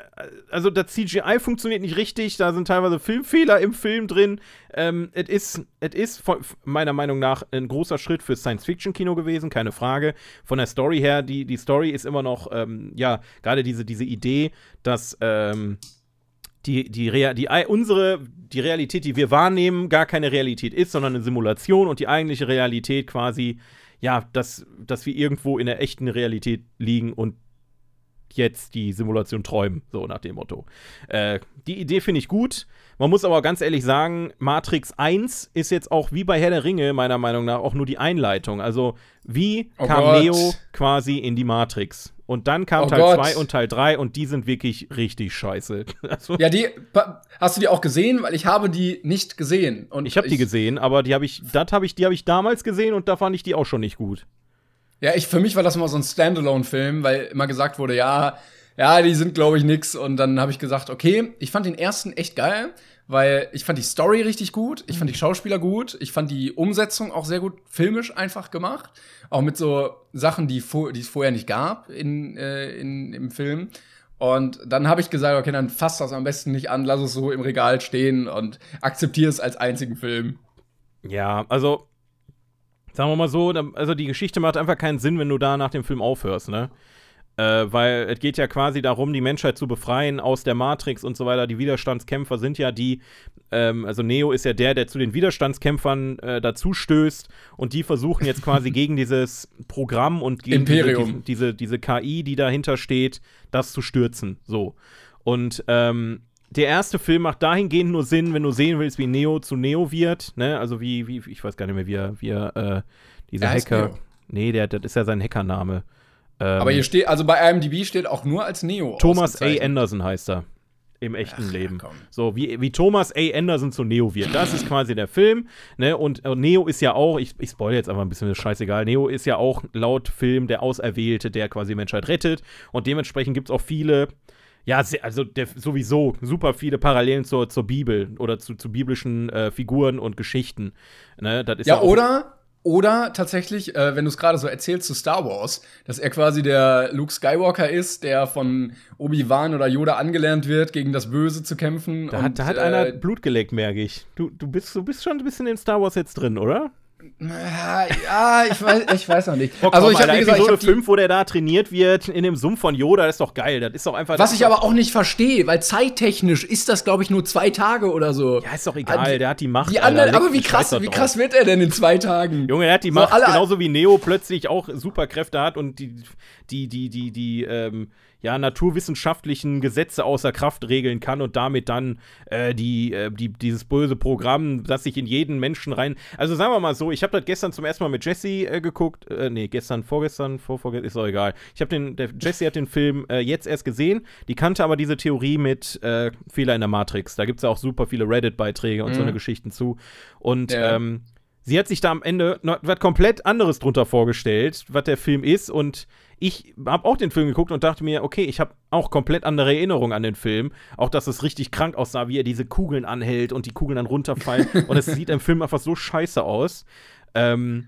B: also das CGI funktioniert nicht richtig, da sind teilweise Filmfehler im Film drin. Ähm, es ist, es ist meiner Meinung nach ein großer Schritt für Science-Fiction-Kino gewesen, keine Frage. Von der Story her, die, die Story ist immer noch, ähm, ja, gerade diese, diese Idee, dass ähm, die, die, Rea die, unsere, die Realität, die wir wahrnehmen, gar keine Realität ist, sondern eine Simulation und die eigentliche Realität quasi, ja, dass, dass wir irgendwo in der echten Realität liegen und jetzt die Simulation träumen, so nach dem Motto. Äh, die Idee finde ich gut. Man muss aber ganz ehrlich sagen, Matrix 1 ist jetzt auch wie bei Herr der Ringe, meiner Meinung nach, auch nur die Einleitung. Also, wie oh kam Gott. Neo quasi in die Matrix? Und dann kam oh Teil 2 und Teil 3 und die sind wirklich richtig scheiße.
A: Also, ja, die hast du die auch gesehen, weil ich habe die nicht gesehen.
B: Und ich habe die gesehen, aber die habe ich, das habe ich, die habe ich damals gesehen und da fand ich die auch schon nicht gut.
A: Ja, ich, für mich war das immer so ein Standalone-Film, weil immer gesagt wurde, ja, ja, die sind, glaube ich, nix. Und dann habe ich gesagt, okay, ich fand den ersten echt geil, weil ich fand die Story richtig gut, ich fand die Schauspieler gut, ich fand die Umsetzung auch sehr gut filmisch einfach gemacht. Auch mit so Sachen, die, die es vorher nicht gab in, äh, in, im Film. Und dann habe ich gesagt, okay, dann fass das am besten nicht an, lass es so im Regal stehen und akzeptiere es als einzigen Film.
B: Ja, also Sagen wir mal so, also die Geschichte macht einfach keinen Sinn, wenn du da nach dem Film aufhörst, ne? Äh, weil es geht ja quasi darum, die Menschheit zu befreien aus der Matrix und so weiter. Die Widerstandskämpfer sind ja die, ähm, also Neo ist ja der, der zu den Widerstandskämpfern äh, dazu stößt und die versuchen jetzt quasi gegen dieses Programm und gegen
A: Imperium.
B: Diese, diese, diese KI, die dahinter steht, das zu stürzen. So. Und ähm, der erste Film macht dahingehend nur Sinn, wenn du sehen willst, wie Neo zu Neo wird, ne? Also wie, wie, ich weiß gar nicht mehr, wie er, wie er, äh, dieser er Hacker. Neo. Nee, der, das ist ja sein Hackername.
A: Ähm, Aber hier steht, also bei IMDb steht auch nur als Neo.
B: Thomas A. Anderson heißt er. Im echten Ach, Leben. Ja, so, wie, wie Thomas A. Anderson zu Neo wird. Das ist quasi der Film. Ne? Und, und Neo ist ja auch, ich, ich spoilere jetzt einfach ein bisschen, das ist scheißegal. Neo ist ja auch laut Film der Auserwählte, der quasi Menschheit rettet. Und dementsprechend gibt es auch viele ja, also der, sowieso super viele Parallelen zur, zur Bibel oder zu, zu biblischen äh, Figuren und Geschichten. Ne?
A: ja, ja oder oder tatsächlich, äh, wenn du es gerade so erzählst zu Star Wars, dass er quasi der Luke Skywalker ist, der von Obi-Wan oder Yoda angelernt wird, gegen das Böse zu kämpfen.
B: Da, und, hat, da hat äh, einer Blut geleckt, merke ich. Du, du, bist, du bist schon ein bisschen in Star Wars jetzt drin, oder?
A: Ja, ich weiß, ich weiß noch nicht.
B: Oh, komm, also ich habe gesagt, Episode 5, wo der da trainiert wird in dem Sumpf von Yoda, das ist doch geil. Das ist doch einfach.
A: Was ich aber auch nicht verstehe, weil zeittechnisch ist das, glaube ich, nur zwei Tage oder so.
B: Ja, ist doch egal. der hat die Macht.
A: Die anderen, aber wie krass, wie krass wird er denn in zwei Tagen?
B: Junge, er hat die Macht, so, genauso wie Neo plötzlich auch Superkräfte hat und die, die, die, die, die, ähm, ja, naturwissenschaftlichen Gesetze außer Kraft regeln kann und damit dann äh, die, äh, die, dieses böse Programm, das sich in jeden Menschen rein. Also sagen wir mal so, ich habe das gestern zum ersten Mal mit Jesse äh, geguckt. Äh, nee, gestern, vorgestern, vorvorgestern, ist auch egal. Ich habe den, der Jesse hat den Film äh, jetzt erst gesehen, die kannte aber diese Theorie mit äh, Fehler in der Matrix. Da gibt es ja auch super viele Reddit-Beiträge und mhm. so eine Geschichten zu. Und ja. ähm, sie hat sich da am Ende noch was komplett anderes drunter vorgestellt, was der Film ist und ich habe auch den Film geguckt und dachte mir, okay, ich habe auch komplett andere Erinnerungen an den Film. Auch, dass es richtig krank aussah, wie er diese Kugeln anhält und die Kugeln dann runterfallen. und es sieht im Film einfach so scheiße aus. Ähm,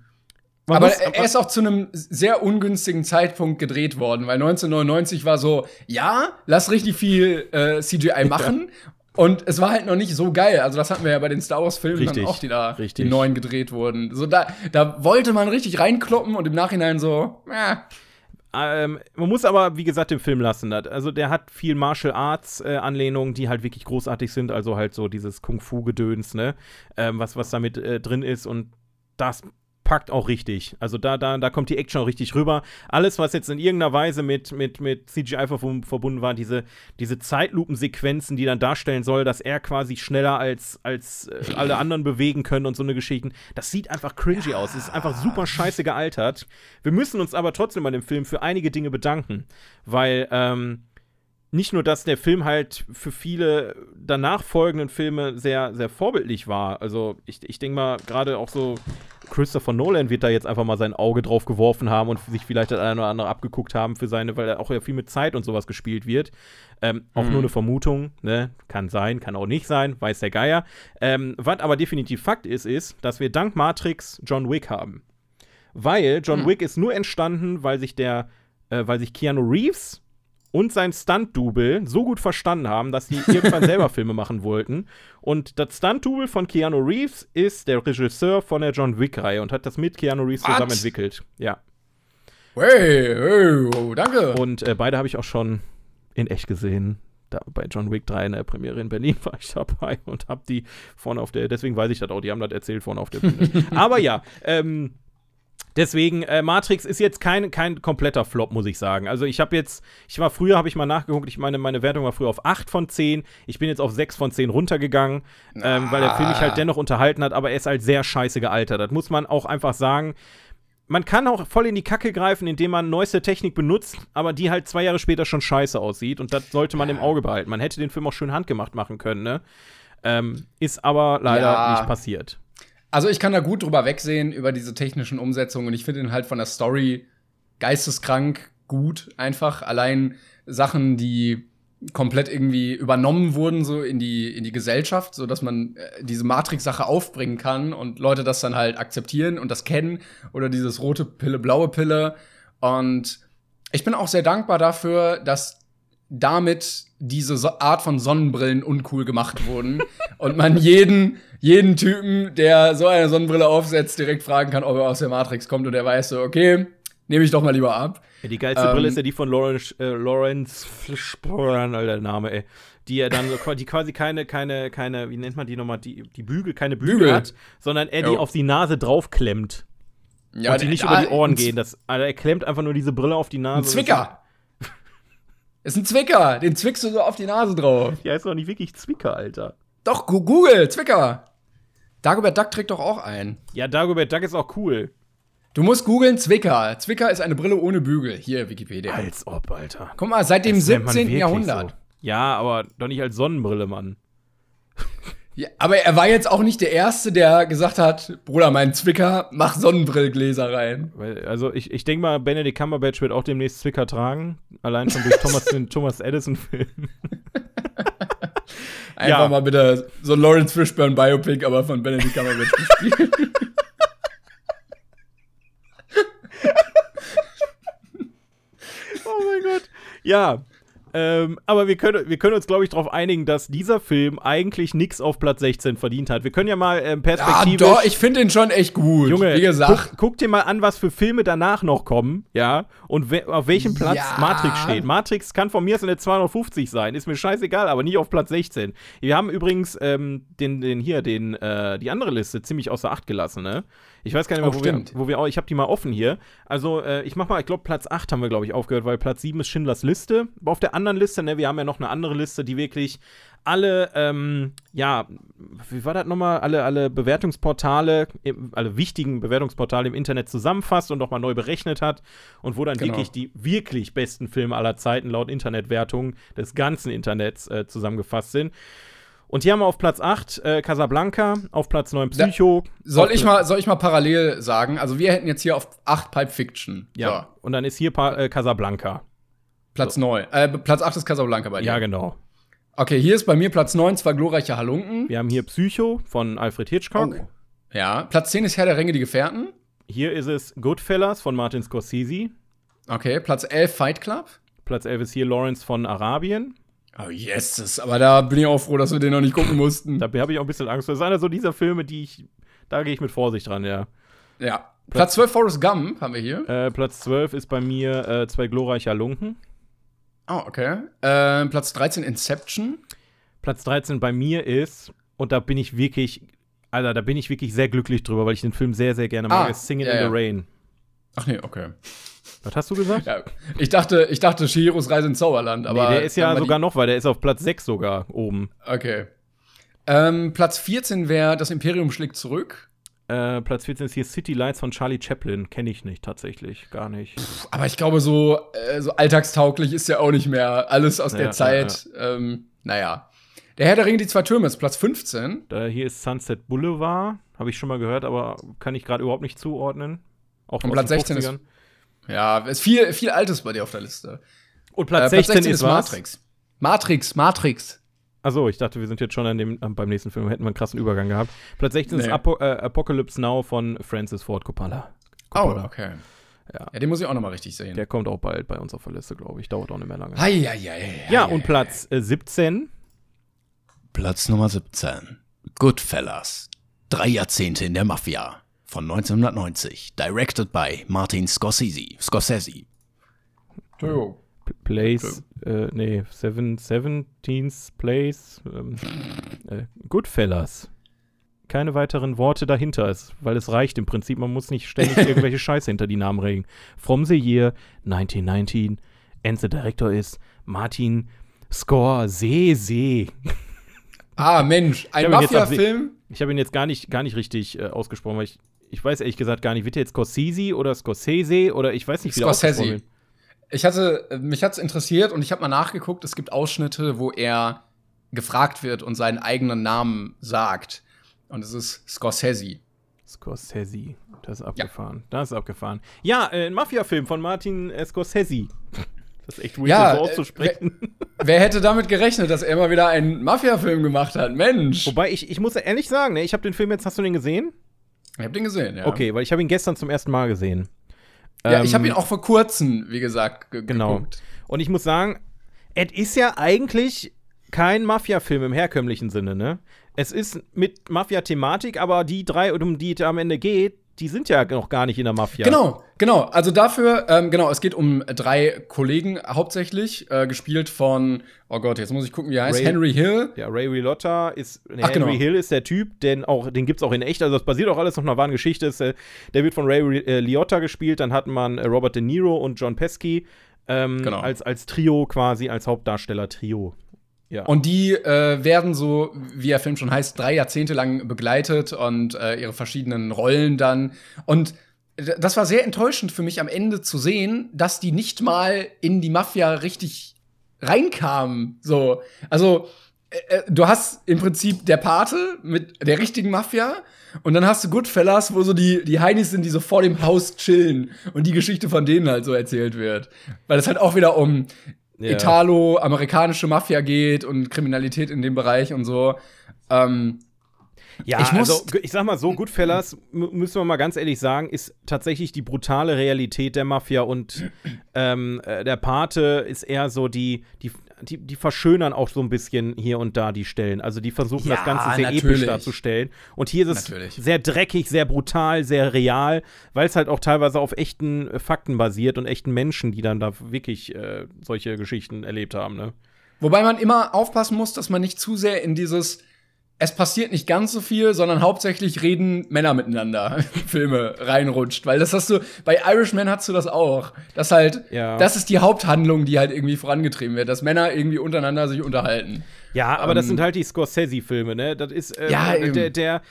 A: aber muss, er ist auch zu einem sehr ungünstigen Zeitpunkt gedreht worden, weil 1999 war so, ja, lass richtig viel äh, CGI machen. Und es war halt noch nicht so geil. Also, das hatten wir ja bei den Star Wars-Filmen dann auch, die da richtig. die neuen gedreht wurden. So, da, da wollte man richtig reinkloppen und im Nachhinein so, äh,
B: ähm, man muss aber, wie gesagt, den Film lassen. Also der hat viel Martial Arts äh, Anlehnungen, die halt wirklich großartig sind. Also halt so dieses Kung Fu Gedöns, ne, ähm, was was damit äh, drin ist und das packt auch richtig. Also da, da, da kommt die Action auch richtig rüber. Alles, was jetzt in irgendeiner Weise mit, mit, mit CGI verbunden war, diese, diese Zeitlupensequenzen, die dann darstellen soll, dass er quasi schneller als, als äh, alle anderen bewegen können und so eine Geschichte, das sieht einfach cringy ja. aus. Es ist einfach super scheiße gealtert. Wir müssen uns aber trotzdem bei dem Film für einige Dinge bedanken, weil, ähm, nicht nur, dass der Film halt für viele danach folgenden Filme sehr, sehr vorbildlich war. Also ich, ich denke mal, gerade auch so Christopher Nolan wird da jetzt einfach mal sein Auge drauf geworfen haben und sich vielleicht das eine oder andere abgeguckt haben für seine, weil er auch ja viel mit Zeit und sowas gespielt wird. Ähm, auch mhm. nur eine Vermutung, ne? Kann sein, kann auch nicht sein, weiß der Geier. Ähm, was aber definitiv Fakt ist, ist, dass wir dank Matrix John Wick haben. Weil John mhm. Wick ist nur entstanden, weil sich der, äh, weil sich Keanu Reeves und sein Stunt-Double so gut verstanden haben, dass sie irgendwann selber Filme machen wollten. Und das Stunt-Double von Keanu Reeves ist der Regisseur von der John Wick-Reihe und hat das mit Keanu Reeves
A: What?
B: zusammen entwickelt. Ja.
A: Hey, hey, oh, danke.
B: Und äh, beide habe ich auch schon in echt gesehen. Da, bei John Wick 3 in der Premiere in Berlin war ich dabei und habe die vorne auf der, deswegen weiß ich das auch, die haben das erzählt vorne auf der Bühne. Aber ja, ähm, Deswegen, äh, Matrix ist jetzt kein, kein kompletter Flop, muss ich sagen. Also ich habe jetzt, ich war früher, habe ich mal nachgeguckt, ich meine, meine Wertung war früher auf 8 von 10. Ich bin jetzt auf 6 von 10 runtergegangen, ähm, weil der Film mich halt dennoch unterhalten hat, aber er ist halt sehr scheiße gealtert. Das muss man auch einfach sagen. Man kann auch voll in die Kacke greifen, indem man neueste Technik benutzt, aber die halt zwei Jahre später schon scheiße aussieht. Und das sollte man im Auge behalten. Man hätte den Film auch schön handgemacht machen können, ne? Ähm, ist aber leider
A: Ja.
B: nicht passiert.
A: Also ich kann da gut drüber wegsehen über diese technischen Umsetzungen. Und ich finde ihn halt von der Story geisteskrank gut einfach. Allein Sachen, die komplett irgendwie übernommen wurden so in die in die Gesellschaft, so dass man äh, diese Matrix-Sache aufbringen kann und Leute das dann halt akzeptieren und das kennen. Oder dieses rote Pille, blaue Pille. Und ich bin auch sehr dankbar dafür, dass damit diese so Art von Sonnenbrillen uncool gemacht wurden und man jeden, jeden Typen, der so eine Sonnenbrille aufsetzt, direkt fragen kann, ob er aus der Matrix kommt und er weiß so, okay, nehme ich doch mal lieber ab.
B: Ja, die geilste
A: Ähm,
B: Brille ist ja die von Lawrence, äh, Lawrence Fishburne, alter Name, ey. Die er dann, so die quasi keine, keine, keine, wie nennt man die nochmal, die, die Bügel, keine Bügel,
A: Bügel.
B: hat, sondern er die
A: Jo.
B: auf die Nase draufklemmt.
A: Ja,
B: und die nicht über die Ohren gehen. Das, also er klemmt einfach nur diese Brille auf die Nase.
A: Ein Zwicker. Ist ein Zwicker, den zwickst du so auf die Nase drauf.
B: Ja, ist doch nicht wirklich Zwicker, Alter.
A: Doch, Google, Zwicker. Dagobert Duck trägt doch auch ein.
B: Ja, Dagobert Duck ist auch cool.
A: Du musst googeln Zwicker. Zwicker ist eine Brille ohne Bügel. Hier, Wikipedia.
B: Als ob, Alter.
A: Guck mal, seit dem
B: Das nennt man
A: 17.
B: wirklich
A: Jahrhundert.
B: so. Ja, aber doch nicht als Sonnenbrille, Mann.
A: Ja, aber er war jetzt auch nicht der Erste, der gesagt hat, Bruder, mein Zwicker, mach Sonnenbrillgläser rein.
B: Also ich, ich denke mal, Benedict Cumberbatch wird auch demnächst Zwicker tragen. Allein schon durch Thomas, den Thomas Edison-Film.
A: Einfach
B: Ja.
A: mal bitte so ein Lawrence Fishburne Biopic, aber von Benedict Cumberbatch gespielt.
B: Oh mein Gott. Ja. Ähm, aber wir können, wir können uns, glaube ich, darauf einigen, dass dieser Film eigentlich nichts auf Platz 16 verdient hat. Wir können ja mal ähm,
A: Ja,
B: perspektivisch.
A: doch, ich finde ihn schon echt gut.
B: Junge,
A: Wie gesagt.
B: guck, guck dir mal an, was für Filme danach noch kommen, ja, und we auf welchem Platz
A: Ja.
B: Matrix steht. Matrix kann von mir aus in der 250 sein, ist mir scheißegal, aber nicht auf Platz 16. Wir haben übrigens ähm, den, den hier, den, äh, die andere Liste ziemlich außer Acht gelassen, ne? Ich weiß gar nicht mehr,
A: Oh,
B: wo, wir, wo wir auch, ich habe die mal offen hier. Also, äh, ich mach mal, ich glaube, Platz 8 haben wir, glaube ich, aufgehört, weil Platz 7 ist Schindlers Liste. Aber auf der anderen Liste, ne, wir haben ja noch eine andere Liste, die wirklich alle, ähm, ja, wie war das nochmal? Alle, alle Bewertungsportale, alle wichtigen Bewertungsportale im Internet zusammenfasst und nochmal neu berechnet hat und wo dann
A: Genau.
B: wirklich die wirklich besten Filme aller Zeiten laut Internetwertungen des ganzen Internets äh, zusammengefasst sind. Und hier haben wir auf Platz 8 äh, Casablanca, auf Platz 9
A: Da-
B: Psycho.
A: Soll
B: auf
A: ich, mal, soll ich mal parallel sagen? Also, wir hätten jetzt hier auf 8 Pulp Fiction.
B: Ja, und dann ist hier pa äh, Casablanca.
A: So, Platz 9. Äh, Platz 8 ist Casablanca bei dir.
B: Ja, genau.
A: Okay, hier ist bei mir Platz 9, zwar glorreiche Halunken.
B: Wir haben hier Psycho von Alfred Hitchcock.
A: Oh. Ja, Platz 10 ist Herr der Ringe, die Gefährten.
B: Hier ist es Goodfellas von Martin Scorsese.
A: Okay, Platz 11 Fight Club.
B: Platz 11 ist hier Lawrence von Arabien.
A: Oh, yes, aber da bin ich auch froh, dass wir den noch nicht gucken mussten.
B: Da habe ich auch ein bisschen Angst vor. Das ist einer so dieser Filme, die ich. Da gehe ich mit Vorsicht dran, ja.
A: ja. Platz 12 Forrest Gump haben wir hier.
B: Äh, Platz 12 ist bei mir äh, zwei glorreiche Halunken.
A: Oh, okay. Äh, Platz 13 Inception.
B: Platz 13 bei mir ist, und da bin ich wirklich, Alter, da bin ich wirklich sehr glücklich drüber, weil ich den Film sehr, sehr gerne mag,
A: Ah,
B: ist Singing
A: ja,
B: in the Rain.
A: Ach nee, okay.
B: Was hast du gesagt?
A: Ja, ich dachte, ich dachte Shihiros Reise ins Zauberland, aber
B: nee, der ist ja sogar noch, weil der ist auf Platz 6 sogar oben.
A: Okay. Ähm, Platz 14 wäre Das Imperium schlägt zurück.
B: Äh, Platz 14 ist hier City Lights von Charlie Chaplin. Kenne ich nicht tatsächlich, gar nicht.
A: Aber ich glaube, so, äh, so alltagstauglich ist ja auch nicht mehr alles aus
B: Ja,
A: der
B: ja,
A: Zeit. Ähm, naja. Der Herr der Ringe, die zwei Türme ist Platz 15.
B: Da hier ist Sunset Boulevard. Habe ich schon mal gehört, aber kann ich gerade überhaupt nicht zuordnen. Auch
A: Und Platz
B: den
A: 16 ist-
B: 50ern.
A: Ja, ist viel, viel Altes bei dir auf der Liste.
B: Und Platz,
A: Äh,
B: 16, ist was?
A: Matrix. Matrix, Matrix.
B: Achso, ich dachte, wir sind jetzt schon an dem, beim nächsten Film, hätten wir einen krassen Übergang gehabt. Platz 16 ist
A: Nee.
B: Apo äh, Apocalypse Now von Francis Ford Coppola.
A: Oh,
B: Coppola.
A: okay.
B: Ja.
A: Ja, den muss ich auch noch mal richtig sehen.
B: Der kommt auch bald bei uns auf der Liste, glaube ich. Dauert auch nicht mehr lange.
A: Hei, hei, hei,
B: Ja, und Platz äh, 17.
C: Platz Nummer 17. Goodfellas. Drei Jahrzehnte in der Mafia. Von 1990. Directed by Martin Scorsese. Scorsese.
A: Entschuldigung.
B: Place, äh, nee, Seven, 17th Place, ähm, äh, Goodfellas. Keine weiteren Worte dahinter, es, weil es reicht im Prinzip. Man muss nicht ständig irgendwelche Scheiße hinter die Namen regen. From the year 1919 and the director is Martin Scorsese.
A: Ah, Mensch, ein Mafia-Film.
B: Ich habe ihn jetzt gar nicht, gar nicht richtig äh, ausgesprochen, weil ich, ich weiß ehrlich gesagt gar nicht, wird der jetzt Scorsese oder Scorsese oder ich weiß nicht, wie der
A: Scorsese.
B: wird.
A: Ich hatte, mich hat's interessiert und ich habe mal nachgeguckt. Es gibt Ausschnitte, wo er gefragt wird und seinen eigenen Namen sagt. Und es ist Scorsese.
B: Scorsese. Das ist abgefahren. Das ist abgefahren. Ja, äh, ein Mafia-Film von Martin äh, Scorsese. Das ist echt weird,
A: Ja,
B: so
A: äh,
B: auszusprechen.
A: Wer hätte damit gerechnet, dass er mal wieder einen Mafia-Film gemacht hat? Mensch.
B: Wobei, ich, ich muss ehrlich sagen, ne, ich habe den Film jetzt, hast du den gesehen?
A: Ich habe den gesehen, ja.
B: Okay, weil ich habe ihn gestern zum ersten Mal gesehen.
A: Ja, ich habe
B: Ähm,
A: ihn auch vor kurzem, wie gesagt, ge
B: Genau.
A: geguckt.
B: Und ich muss sagen, es ist ja eigentlich kein Mafia-Film im herkömmlichen Sinne, ne? Es ist mit Mafia-Thematik, aber die drei, um die es am Ende geht, die sind ja noch gar nicht in der Mafia.
A: Genau, genau. Also dafür, ähm, genau, es geht um drei Kollegen hauptsächlich, äh, gespielt von, oh Gott, jetzt muss ich gucken, wie er heißt,
B: Ray-
A: Henry Hill.
B: Ja, Ray Liotta ist, nee,
A: Ach,
B: Henry
A: genau.
B: Hill ist der Typ, den auch, den gibt's auch in echt, also das basiert auch alles auf einer wahren Geschichte. Ist, äh, der wird von Ray äh, Liotta gespielt, dann hat man äh, Robert De Niro und John Pesci ähm,
A: Genau.
B: als, als Trio quasi, als Hauptdarsteller-Trio. Ja.
A: Und die äh, werden so, wie der Film schon heißt, drei Jahrzehnte lang begleitet und äh, ihre verschiedenen Rollen dann. Und das war sehr enttäuschend für mich am Ende zu sehen, dass die nicht mal in die Mafia richtig reinkamen. So, also äh, äh, du hast im Prinzip der Pate mit der richtigen Mafia und dann hast du Goodfellas, wo so die, die Heinis sind, die so vor dem Haus chillen und die Geschichte von denen halt so erzählt wird. Weil es halt auch wieder um
B: Ja.
A: Italo-amerikanische Mafia geht und Kriminalität in dem Bereich und so. Ähm,
B: Ja,
A: Ich muss-
B: also ich sag mal so, Goodfellas, müssen wir mal ganz ehrlich sagen, ist tatsächlich die brutale Realität der Mafia und ähm, äh, der Pate ist eher so die, die, die, die verschönern auch so ein bisschen hier und da die Stellen. Also die versuchen
A: Ja,
B: das Ganze sehr episch
A: natürlich.
B: darzustellen. Und hier ist es
A: Natürlich.
B: sehr dreckig, sehr brutal, sehr real, weil es halt auch teilweise auf echten äh, Fakten basiert und echten Menschen, die dann da wirklich äh, solche Geschichten erlebt haben. Ne?
A: wobei man immer aufpassen muss, dass man nicht zu sehr in dieses es passiert nicht ganz so viel, sondern hauptsächlich reden Männer miteinander Filme reinrutscht, weil das hast du bei Irishman hast du das auch. Das halt
B: Ja.
A: das ist die Haupthandlung, die halt irgendwie vorangetrieben wird, dass Männer irgendwie untereinander sich unterhalten.
B: Ja, aber das
A: Ähm,
B: sind halt die Scorsese-Filme, ne? Das ist äh,
A: Ja,
B: der, der.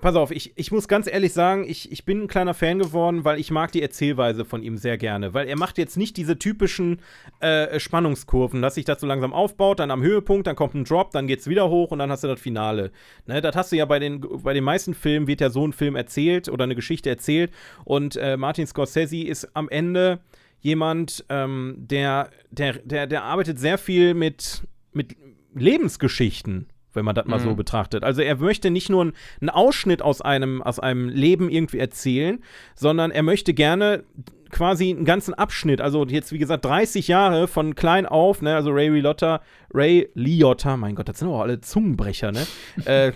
B: Pass auf, ich, ich muss ganz ehrlich sagen, ich, ich bin ein kleiner Fan geworden, weil ich mag die Erzählweise von ihm sehr gerne. Weil er macht jetzt nicht diese typischen äh, Spannungskurven, dass sich das so langsam aufbaut, dann am Höhepunkt, dann kommt ein Drop, dann geht's wieder hoch und dann hast du das Finale. Ne, das hast du ja bei den, bei den meisten Filmen, wird ja so ein Film erzählt oder eine Geschichte erzählt. Und äh, Martin Scorsese ist am Ende jemand, ähm, der, der, der, der arbeitet sehr viel mit, mit Lebensgeschichten, wenn man das mal so betrachtet. Also er möchte nicht nur einen Ausschnitt aus einem, aus einem Leben irgendwie erzählen, sondern er möchte gerne quasi einen ganzen Abschnitt, also jetzt wie gesagt 30 Jahre von klein auf, ne, also Ray Liotta, Ray Liotta, mein Gott, das sind auch alle Zungenbrecher, ne? äh,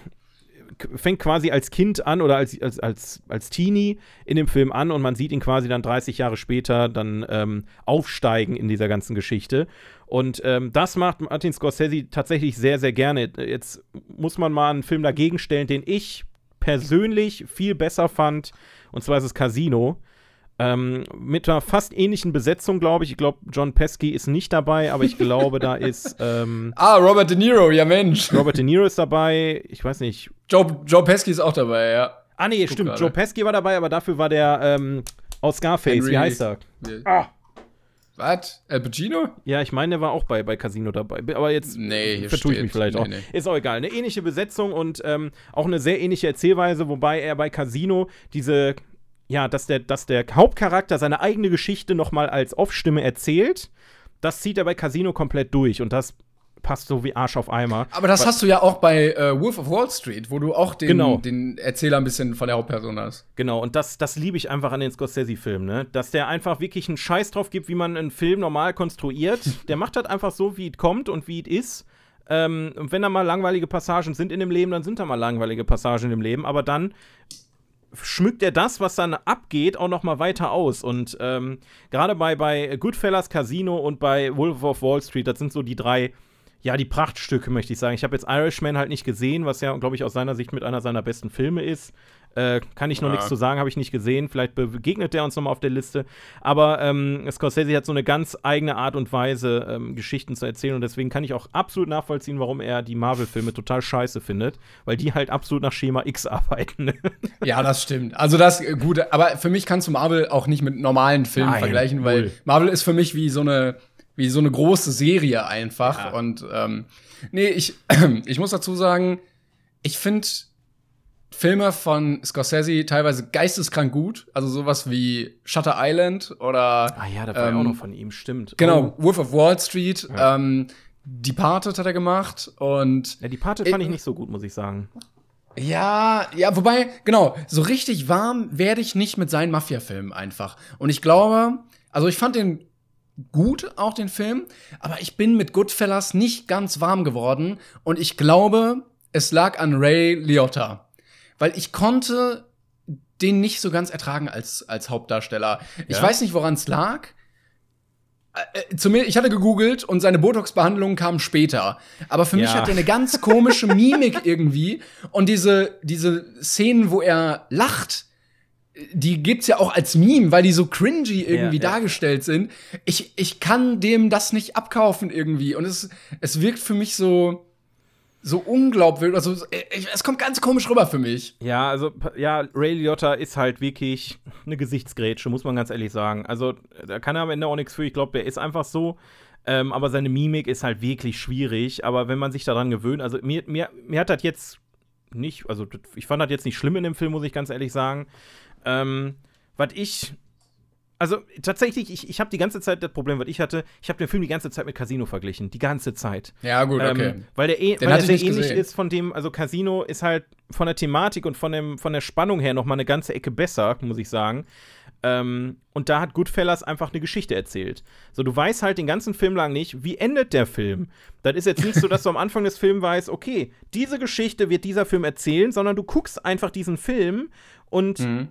B: fängt quasi als Kind an oder als, als, als, als Teenie in dem Film an und man sieht ihn quasi dann 30 Jahre später dann ähm, aufsteigen in dieser ganzen Geschichte. Und ähm, das macht Martin Scorsese tatsächlich sehr, sehr gerne. Jetzt muss man mal einen Film dagegen stellen, den ich persönlich viel besser fand, und zwar ist es Casino. Ähm, mit einer fast ähnlichen Besetzung, glaube ich. Ich glaube, John Pesky ist nicht dabei, aber ich glaube, da ist ähm,
A: Ah, Robert De Niro, ja Mensch.
B: Robert De Niro ist dabei. Ich weiß nicht,
A: Joe, Joe Pesci ist auch dabei, ja.
B: Ah, nee, stimmt.
A: gerade.
B: Joe Pesci war dabei, aber dafür war der ähm, aus Scarface.
A: Henry-
B: Wie heißt er?
A: Ah. Was? Al Pacino?
B: Ja, ich meine, der war auch bei, bei Casino dabei. Aber jetzt
A: Nee,
B: vertue ich mich vielleicht
A: nee,
B: auch.
A: nee.
B: Ist auch egal. Eine ähnliche Besetzung und ähm, auch eine sehr ähnliche Erzählweise, wobei er bei Casino diese, ja, dass der, dass der Hauptcharakter seine eigene Geschichte nochmal als Off-Stimme erzählt. Das zieht er bei Casino komplett durch und das passt so wie Arsch auf Eimer.
A: Aber das hast du ja auch bei äh, Wolf of Wall Street, wo du auch den,
B: Genau.
A: den Erzähler ein bisschen von der Hauptperson hast.
B: Genau, und das, das liebe ich einfach an den Scorsese-Filmen, ne? Dass der einfach wirklich einen Scheiß drauf gibt, wie man einen Film normal konstruiert. Der macht das einfach so, wie es kommt und wie es ist. Ähm, und wenn da mal langweilige Passagen sind in dem Leben, dann sind da mal langweilige Passagen im Leben, aber dann schmückt er das, was dann abgeht, auch noch mal weiter aus. Und ähm, gerade bei, bei Goodfellas, Casino und bei Wolf of Wall Street, das sind so die drei, ja, die Prachtstücke, möchte ich sagen. Ich habe jetzt Irishman halt nicht gesehen, was ja, glaube ich, aus seiner Sicht mit einer seiner besten Filme ist. Äh, kann ich noch
A: Ja.
B: nichts zu sagen, habe ich nicht gesehen. Vielleicht begegnet der uns noch mal auf der Liste. Aber ähm, Scorsese hat so eine ganz eigene Art und Weise, ähm, Geschichten zu erzählen. Und deswegen kann ich auch absolut nachvollziehen, warum er die Marvel-Filme total scheiße findet. Weil die halt absolut nach Schema X arbeiten.
A: Ja, das stimmt. Also das äh, gut, aber für mich kannst du Marvel auch nicht mit normalen Filmen
B: Nein,
A: vergleichen, weil
B: null.
A: Marvel ist für mich wie so eine wie so eine große Serie einfach.
B: Ja.
A: Und ähm, nee, ich ich muss dazu sagen, ich finde Filme von Scorsese teilweise geisteskrank gut, also sowas wie Shutter Island oder
B: Ah ja, da war ja
A: Ähm,
B: auch noch von ihm, stimmt.
A: genau
B: Oh.
A: Wolf of Wall Street.
B: Ja.
A: Ähm, Departed hat er gemacht und
B: Ja, die Pate fand ich nicht so gut, muss ich sagen.
A: Ja, ja, wobei, genau, so richtig warm werde ich nicht mit seinen Mafia-Filmen einfach. Und ich glaube, also ich fand den gut, auch den Film, aber ich bin mit Goodfellas nicht ganz warm geworden. Und ich glaube, es lag an Ray Liotta. Weil ich konnte den nicht so ganz ertragen als, als Hauptdarsteller. Ich
B: Ja?
A: weiß nicht, woran es lag. Äh, Zumindest, ich hatte gegoogelt und seine Botox-Behandlungen kamen später. Aber für mich
B: Ja.
A: hat er eine ganz komische Mimik irgendwie. Und diese, diese Szenen, wo er lacht, die gibt's ja auch als Meme, weil die so cringy irgendwie
B: Ja, ja.
A: dargestellt sind. Ich, ich kann dem das nicht abkaufen irgendwie. Und es, es wirkt für mich so, so unglaubwürdig. Also, es es kommt ganz komisch rüber für mich.
B: Ja, also, ja, Ray Liotta ist halt wirklich eine Gesichtsgrätsche, muss man ganz ehrlich sagen. Also, da kann er am Ende auch nichts für. Ich glaube, der ist einfach so. Ähm, aber seine Mimik ist halt wirklich schwierig. Aber wenn man sich daran gewöhnt, also mir, mir, mir hat das jetzt nicht, also ich fand das jetzt nicht schlimm in dem Film, muss ich ganz ehrlich sagen. Ähm, was ich. Also tatsächlich, ich, ich habe die ganze Zeit das Problem, was ich hatte, ich habe den Film die ganze Zeit mit Casino verglichen. Die ganze Zeit.
A: Ja, gut,
B: Ähm, weil der, eh,
A: Den
B: weil der sehr ähnlich
A: gesehen.
B: ist von dem, also Casino ist halt von der Thematik und von, dem, von der Spannung her noch mal eine ganze Ecke besser, muss ich sagen. Ähm, und da hat Goodfellas einfach eine Geschichte erzählt. So, du weißt halt den ganzen Film lang nicht, wie endet der Film. Das ist jetzt nicht so, dass du am Anfang des Films weißt, okay, diese Geschichte wird dieser Film erzählen, sondern du guckst einfach diesen Film und
A: Mhm.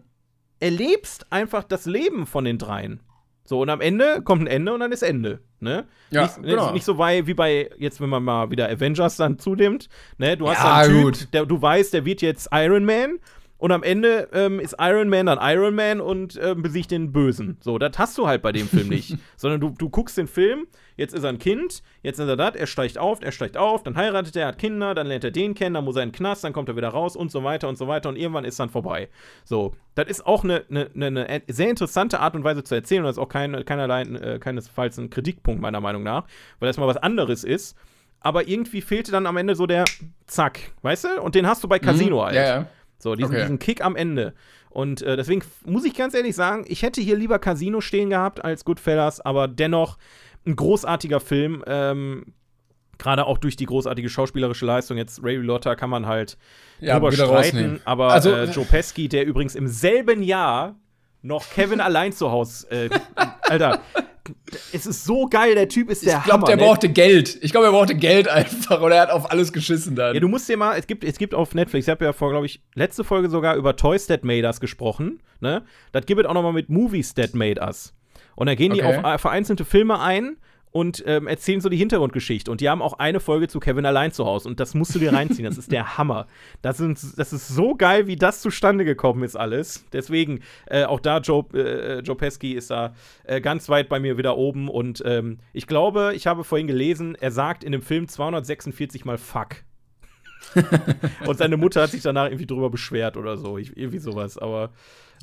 B: Erlebst einfach das Leben von den dreien. So, und am Ende kommt ein Ende und dann ist Ende. Ne?
A: Ja,
B: nicht,
A: genau.
B: nicht so wei wie bei, jetzt, wenn man mal wieder Avengers dann zunimmt, ne? Du hast
A: Ja,
B: einen Typ. Der, du weißt, der wird jetzt Iron Man und am Ende ähm, ist Iron Man dann Iron Man und ähm, besiegt den Bösen. So, das hast du halt bei dem Film nicht. Sondern du, du guckst den Film, jetzt ist er ein Kind, jetzt ist er das, er steigt auf, er steigt auf, dann heiratet er, hat Kinder, dann lernt er den kennen, dann muss er in den Knast, dann kommt er wieder raus und so weiter und so weiter und irgendwann ist dann vorbei. So, das ist auch eine, eine, eine, eine sehr interessante Art und Weise zu erzählen und das ist auch kein, keinerlei, äh, keinesfalls ein Kritikpunkt meiner Meinung nach, weil das mal was anderes ist. Aber irgendwie fehlte dann am Ende so der Zack, weißt du? Und den hast du bei Casino halt.
A: Mhm. Ja, ja.
B: So, diesen,
A: Okay.
B: diesen Kick am Ende. Und äh, deswegen muss ich ganz ehrlich sagen, ich hätte hier lieber Casino stehen gehabt als Goodfellas, aber dennoch ein großartiger Film. Ähm, Gerade auch durch die großartige schauspielerische Leistung. Jetzt Ray Liotta kann man halt
A: Ja,
B: drüber streiten. Aber
A: Also-
B: äh, Joe Pesci, der übrigens im selben Jahr noch Kevin allein zu Hause. Äh, Alter, es ist so geil, der Typ ist der
A: Ich glaube, der
B: ne?
A: brauchte Geld. Ich glaube, er brauchte Geld einfach oder er hat auf alles geschissen dann.
B: Ja, du musst dir mal, es gibt, es gibt auf Netflix, ich habe ja vor, glaube ich, letzte Folge sogar über Toys That Made Us gesprochen, ne? Das gibt es auch noch mal mit Movies That Made Us. Und da gehen die
A: Okay.
B: auf äh, vereinzelte Filme ein und ähm, erzählen so die Hintergrundgeschichte. Und die haben auch eine Folge zu Kevin allein zu Hause. Und das musst du dir reinziehen. Das ist der Hammer. Das, sind, das ist so geil, wie das zustande gekommen ist, alles. Deswegen, äh, auch da, Joe, äh, Joe Pesci ist da äh, ganz weit bei mir wieder oben. Und ähm, ich glaube, ich habe vorhin gelesen, er sagt in dem Film 246 mal Fuck. Und seine Mutter hat sich danach irgendwie drüber beschwert oder so. Ich, irgendwie sowas. Aber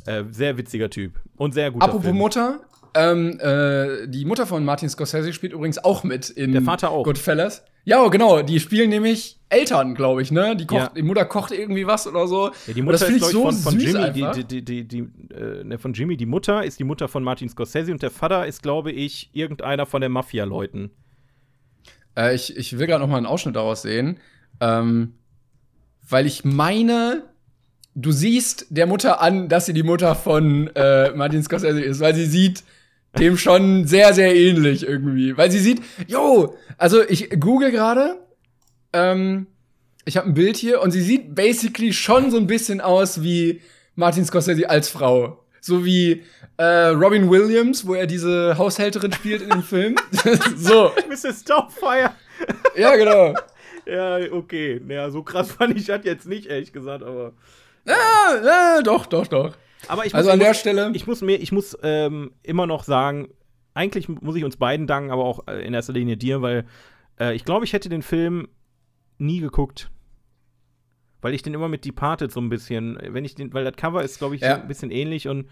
B: äh, sehr witziger Typ. Und sehr guter
A: Apropos
B: Film.
A: Mutter, ähm, äh, die Mutter von Martin Scorsese spielt übrigens auch mit in
B: Der Vater auch.
A: Goodfellas. Ja, genau, die spielen nämlich Eltern, glaube ich, ne? Die, kocht,
B: Ja.
A: die Mutter kocht irgendwie was oder so.
B: Ja, die Mutter
A: das
B: ist,
A: finde ich so
B: von, von
A: süß
B: Jimmy, die, die, die, die, äh, ne, von Jimmy, die Mutter ist die Mutter von Martin Scorsese und der Vater ist, glaube ich, irgendeiner von den Mafia-Leuten.
A: Äh, ich, ich will gerade noch mal einen Ausschnitt daraus sehen. Ähm, weil ich meine, du siehst der Mutter an, dass sie die Mutter von äh, Martin Scorsese ist, weil sie sieht dem schon sehr, sehr ähnlich irgendwie. Weil sie sieht, yo, also ich google gerade, ähm, ich habe ein Bild hier und sie sieht basically schon so ein bisschen aus wie Martin Scorsese als Frau. So wie äh, Robin Williams, wo er diese Haushälterin spielt in dem Film. so.
B: Mrs. Doubtfire.
A: Ja, genau.
B: Ja, okay. Ja, so krass fand ich das jetzt nicht, ehrlich gesagt, aber.
A: Ja, ja, doch, doch, doch.
B: Aber ich muss,
A: Also an der Stelle.
B: Ich muss mir, ich muss ähm, immer noch sagen, eigentlich muss ich uns beiden danken, aber auch äh, in erster Linie dir, weil äh, ich glaube, ich hätte den Film nie geguckt. Weil ich den immer mit Departed so ein bisschen, wenn ich den, weil das Cover ist, glaube ich,
A: Ja.
B: so ein bisschen ähnlich und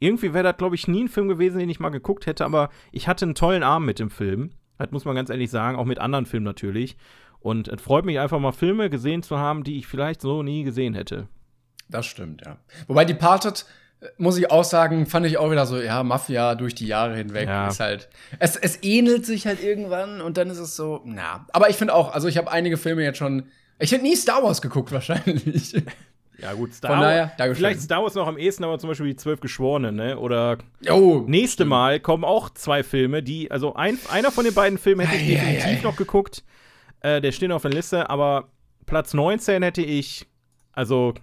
B: irgendwie wäre das, glaube ich, nie ein Film gewesen, den ich mal geguckt hätte, aber ich hatte einen tollen Abend mit dem Film. Das muss man ganz ehrlich sagen, auch mit anderen Filmen natürlich. Und es freut mich einfach mal, Filme gesehen zu haben, die ich vielleicht so nie gesehen hätte.
A: Das stimmt, ja. Wobei Departed, äh, muss ich auch sagen, fand ich auch wieder so, ja, Mafia durch die Jahre hinweg
B: Ja.
A: ist halt. Es, es ähnelt sich halt irgendwann und dann ist es so, na. Aber ich finde auch, also ich habe einige Filme jetzt schon. Ich hätte nie Star Wars geguckt, wahrscheinlich.
B: Ja, gut, Star
A: Von
B: Wars. Vielleicht Star Wars noch am ehesten, aber zum Beispiel die Zwölf Geschworenen, ne? Oder
A: Oh,
B: nächste Mal kommen auch zwei Filme, die, also ein, einer von den beiden Filmen hätte ich
A: Ei, ei,
B: definitiv
A: ei.
B: noch geguckt. Äh, der steht auf der Liste, aber Platz 19 hätte ich, also,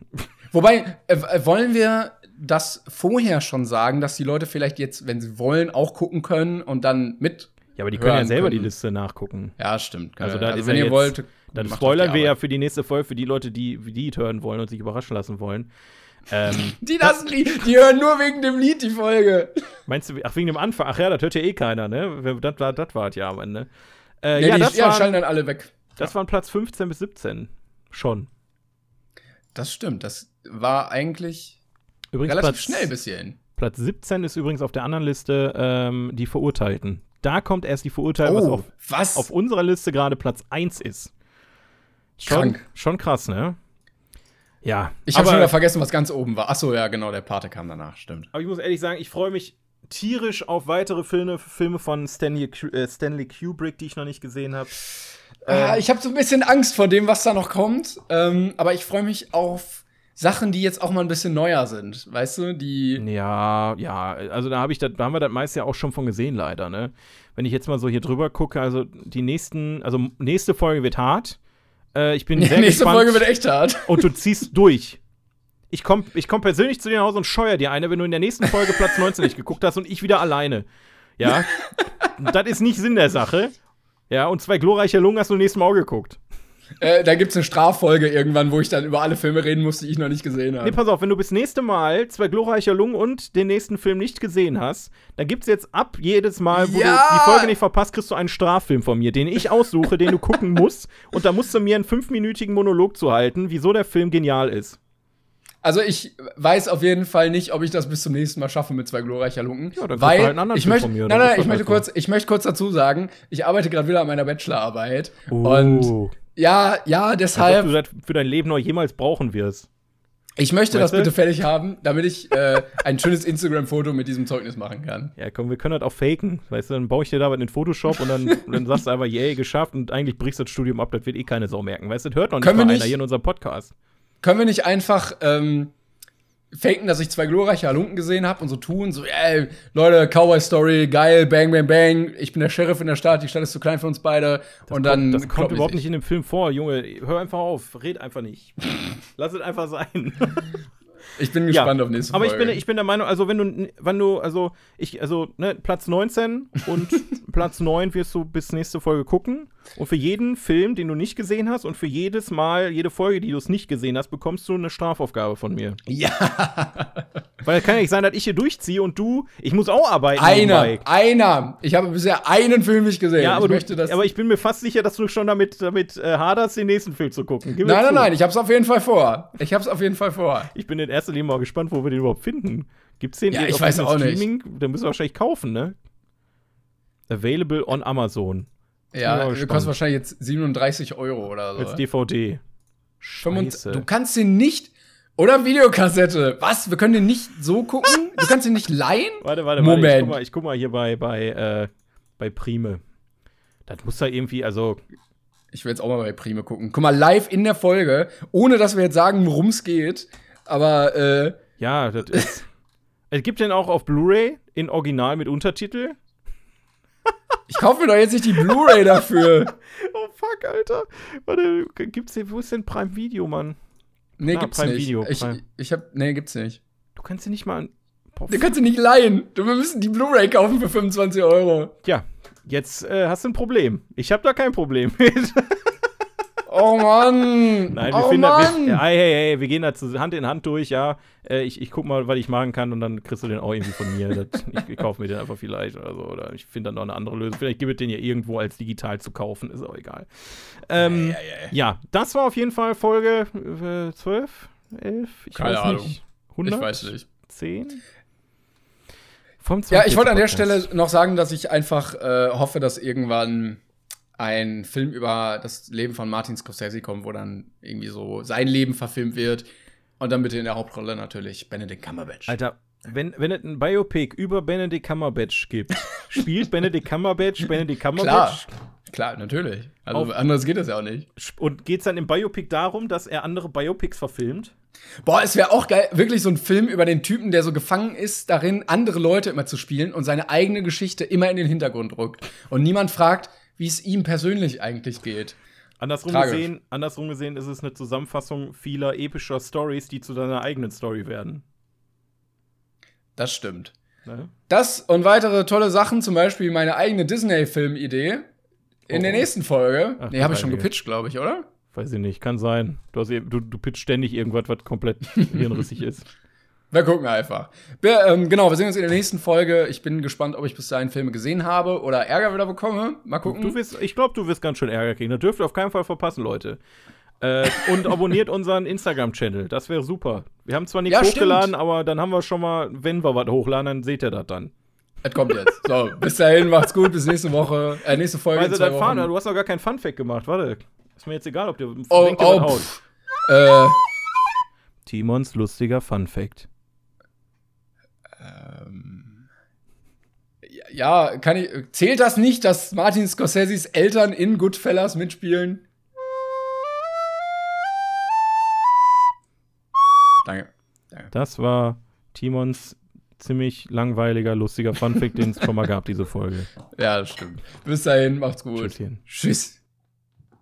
A: Wobei, äh, äh, wollen wir das vorher schon sagen, dass die Leute vielleicht jetzt, wenn sie wollen, auch gucken können und dann mit.
B: ja, aber die können ja selber
A: können.
B: die Liste nachgucken.
A: Ja, stimmt.
B: Also da ist
A: wenn
B: ja
A: ihr
B: jetzt-
A: wollt.
B: Dann spoilern wir
A: die
B: ja für die nächste Folge, für die Leute, die die Lied hören wollen und sich überraschen lassen wollen. Ähm,
A: Die lassen Lied, die hören nur wegen dem Lied die Folge.
B: meinst du, ach, wegen dem Anfang? Ach ja, das hört ja eh keiner, ne? Das war, das war ja am Ende. Äh,
A: Ja,
B: ja,
A: die
B: das,
A: ja,
B: waren,
A: schalten dann alle weg.
B: das waren Platz 15 bis 17. Schon.
A: Das stimmt. Das war eigentlich
B: Übrigens
A: relativ
B: Platz,
A: schnell bis hierhin.
B: Platz 17 ist übrigens auf der anderen Liste ähm, die Verurteilten. Da kommt erst die Verurteilten, was auf,
A: Oh, was?
B: auf unserer Liste gerade Platz 1 ist. Schon,
A: Krank.
B: schon krass, ne? Ja.
A: ich habe schon wieder vergessen, was ganz oben war. Ach so, ja, genau, der Pate kam danach, stimmt.
B: Aber ich muss ehrlich sagen, ich freue mich tierisch auf weitere Filme, Filme von Stanley, äh, Stanley Kubrick, die ich noch nicht gesehen habe.
A: Ah, ich habe so ein bisschen Angst vor dem, was da noch kommt. Ähm, aber ich freue mich auf Sachen, die jetzt auch mal ein bisschen neuer sind. Weißt du, die.
B: Ja, ja, also da habe ich das, da haben wir das meist ja auch schon von gesehen, leider, ne? Wenn ich jetzt mal so hier drüber gucke, also die nächsten, also nächste Folge wird hart. Äh, ich bin
A: Die
B: sehr
A: nächste
B: gespannt.
A: Folge wird echt hart.
B: und du ziehst durch. Ich komme ich komm persönlich zu dir nach Hause und scheuer dir eine, wenn du in der nächsten Folge Platz 19 nicht geguckt hast und ich wieder alleine. Ja. das ist nicht Sinn der Sache. Ja, und zwei glorreiche Lungen hast du nächstes Mal auch geguckt.
A: Äh, da gibt's eine Straffolge irgendwann, wo ich dann über alle Filme reden muss, die ich noch nicht gesehen
B: Nee,
A: habe.
B: pass auf, wenn du bis nächste Mal zwei glorreiche Lungen und den nächsten Film nicht gesehen hast, dann gibt's jetzt ab jedes Mal, wo
A: Ja!
B: du die Folge nicht verpasst, kriegst du einen Straffilm von mir, den ich aussuche, den du gucken musst. Und da musst du mir einen fünfminütigen Monolog zu halten, wieso der Film genial ist.
A: Also ich weiß auf jeden Fall nicht, ob ich das bis zum nächsten Mal schaffe mit zwei glorreicher Lunken.
B: Ja, dann
A: weil
B: halt einen
A: ich möchte,
B: von mir,
A: nein, nein, ich möchte
B: halt
A: kurz, ich möchte kurz dazu sagen, ich arbeite gerade wieder an meiner Bachelorarbeit
B: Oh.
A: und ja, ja,
B: Als ob
A: deshalb,
B: du das für dein Leben noch jemals brauchen wirst.
A: ich möchte
B: Weißt
A: das
B: du?
A: bitte fertig haben, damit ich äh, ein schönes Instagram-Foto mit diesem Zeugnis machen kann.
B: Ja, komm, wir können das auch faken. Weißt du, dann baue ich dir da was in Photoshop und dann, und dann sagst du einfach, yay, geschafft und eigentlich brichst du das Studium ab, das wird eh keine Sau merken. Weißt du, das hört noch nicht
A: Können
B: mal
A: wir
B: einer
A: nicht-
B: hier in unserem Podcast.
A: Können wir nicht einfach ähm, faken, dass ich zwei glorreiche Halunken gesehen habe und so tun, so, ey, Leute, Cowboy Story, geil, bang, bang, bang, ich bin der Sheriff in der Stadt, die Stadt ist zu klein für uns beide und dann
B: das kommt
A: klopp ich
B: überhaupt nicht in dem Film vor, Junge. Hör einfach auf, red einfach nicht. Lass es einfach sein.
A: Ich bin gespannt auf nächste
B: aber ich
A: Folge.
B: bin, ich bin der Meinung, also wenn du, wenn du, also ich, also ne, Platz 19 und Platz 9 wirst du bis nächste Folge gucken. Und für jeden Film, den du nicht gesehen hast und für jedes Mal, jede Folge, die du es nicht gesehen hast, bekommst du eine Strafaufgabe von mir.
A: ja,
B: Weil es kann ja nicht sein, dass ich hier durchziehe und du, ich muss auch arbeiten.
A: einer, einer. Ich habe bisher einen Film nicht gesehen.
B: Ja, aber,
A: ich
B: du,
A: möchte das.
B: aber ich bin mir fast sicher, dass du schon damit, damit äh, haderst, den nächsten Film zu gucken. Gib
A: nein, nein, nein, ich hab's auf jeden Fall vor. Ich hab's auf jeden Fall vor.
B: Ich bin in erster Linie mal gespannt, wo wir den überhaupt finden. Gibt's den
A: Ja, ich weiß auch nicht.
B: Streaming? Den müssen wir wahrscheinlich kaufen, ne? Available on Amazon.
A: Ja,
B: gespannt.
A: kostet wahrscheinlich jetzt 37 Euro oder so.
B: Als DVD. Scheiße.
A: Du kannst den nicht. Oder Videokassette. Was? Wir können den nicht so gucken? Du kannst den nicht leihen?
B: Warte, warte,
A: Moment.
B: warte. Ich guck mal, ich guck mal hier bei, bei, äh, bei Prime. Das muss da irgendwie, also.
A: Ich will jetzt auch mal bei Prime gucken. Guck mal, live in der Folge, ohne dass wir jetzt sagen, worum es geht. Aber, äh.
B: Ja, das ist. es gibt den auch auf Blu-ray in Original mit Untertitel.
A: Ich kaufe mir doch jetzt nicht die Blu-ray dafür.
B: oh fuck, Alter. Warte, gibt's den, wo ist denn Prime Video, Mann?
A: Nee,
B: Ah,
A: gibt's
B: Prime
A: nicht.
B: Video,
A: ich,
B: Prime.
A: ich hab, nee, gibt's nicht.
B: Du kannst den nicht mal. Boah,
A: Den kannst du nicht leihen. Du, wir müssen die Blu-ray kaufen für 25 Euro.
B: Ja, jetzt äh, hast du ein Problem. Ich habe da kein Problem mit.
A: Oh Mann.
B: Nein, wir
A: oh
B: finden.
A: Mann.
B: Wir, hey, hey, hey, wir gehen da Hand in Hand durch, ja. Äh, ich, ich guck mal, was ich machen kann und dann kriegst du den auch irgendwie von mir. Das, ich, ich kaufe mir den einfach vielleicht oder so. Oder ich finde dann noch eine andere Lösung. Vielleicht gibt es den ja irgendwo als digital zu kaufen, ist auch egal. Ähm,
A: Ja, ja, ja.
B: ja, das war auf jeden Fall Folge äh, 12, 11, ich
A: Keine
B: weiß
A: Ahnung.
B: nicht. 100?
A: Ich weiß nicht.
B: 10? Vom
A: Ja, ich wollte an der
B: 42 Podcast.
A: Stelle noch sagen, dass ich einfach äh, hoffe, dass irgendwann ein Film über das Leben von Martin Scorsese kommt, wo dann irgendwie so sein Leben verfilmt wird. Und dann bitte in der Hauptrolle natürlich Benedict Cumberbatch.
B: Alter, wenn, wenn es ein Biopic über Benedict Cumberbatch gibt, spielt Benedict Cumberbatch Benedict
A: Klar,
B: Cumberbatch?
A: klar, natürlich. Also
B: Auf-
A: anders geht das ja auch nicht.
B: Und geht es dann im Biopic darum, dass er andere Biopics verfilmt?
A: Boah, es wäre auch geil, wirklich so ein Film über den Typen, der so gefangen ist, darin andere Leute immer zu spielen und seine eigene Geschichte immer in den Hintergrund rückt. Und niemand fragt, wie es ihm persönlich eigentlich geht.
B: Andersrum
A: Tragisch.
B: gesehen, andersrum gesehen ist es eine Zusammenfassung vieler epischer Stories, die zu deiner eigenen Story werden.
A: Das stimmt.
B: Ne?
A: Das und weitere tolle Sachen, zum Beispiel meine eigene Disney-Film-Idee, in
B: Oh.
A: der nächsten Folge.
B: Ach,
A: nee, habe ich schon gepitcht, glaube ich, oder?
B: Weiß ich nicht, kann sein. Du, hast, eben- du, du pitcht ständig irgendwas, was komplett hirnrissig ist.
A: Wir gucken einfach. Wir, ähm, genau, wir sehen uns in der nächsten Folge. Ich bin gespannt, ob ich bis dahin Filme gesehen habe oder Ärger wieder bekomme. Mal gucken.
B: Du wirst, ich glaube, du wirst ganz schön Ärger kriegen. Das dürft ihr auf keinen Fall verpassen, Leute. Äh, und abonniert unseren Instagram-Channel. Das wäre super. Wir haben zwar nichts
A: Ja,
B: hochgeladen,
A: stimmt.
B: aber dann haben wir schon mal, wenn wir was hochladen, dann seht ihr das dann.
A: Es kommt jetzt. So, bis dahin, macht's gut, bis nächste Woche. Äh, nächste Folge. in
B: Also, dein Fahne,
A: Wochen.
B: du hast noch gar keinen Fun-Fact gemacht. Warte. Ist mir jetzt egal, ob der.
A: Oh, oh, pff. Äh,
B: Timons lustiger Fun-Fact.
A: Ähm, ja, kann ich. Zählt das nicht, dass Martin Scorseses Eltern in Goodfellas mitspielen? Danke. Danke.
B: Das war Timons ziemlich langweiliger, lustiger Fun-Fact, den es schon mal gab, diese Folge.
A: Ja, das stimmt. Bis dahin, macht's gut.
B: Tschüsschen.
A: Tschüss.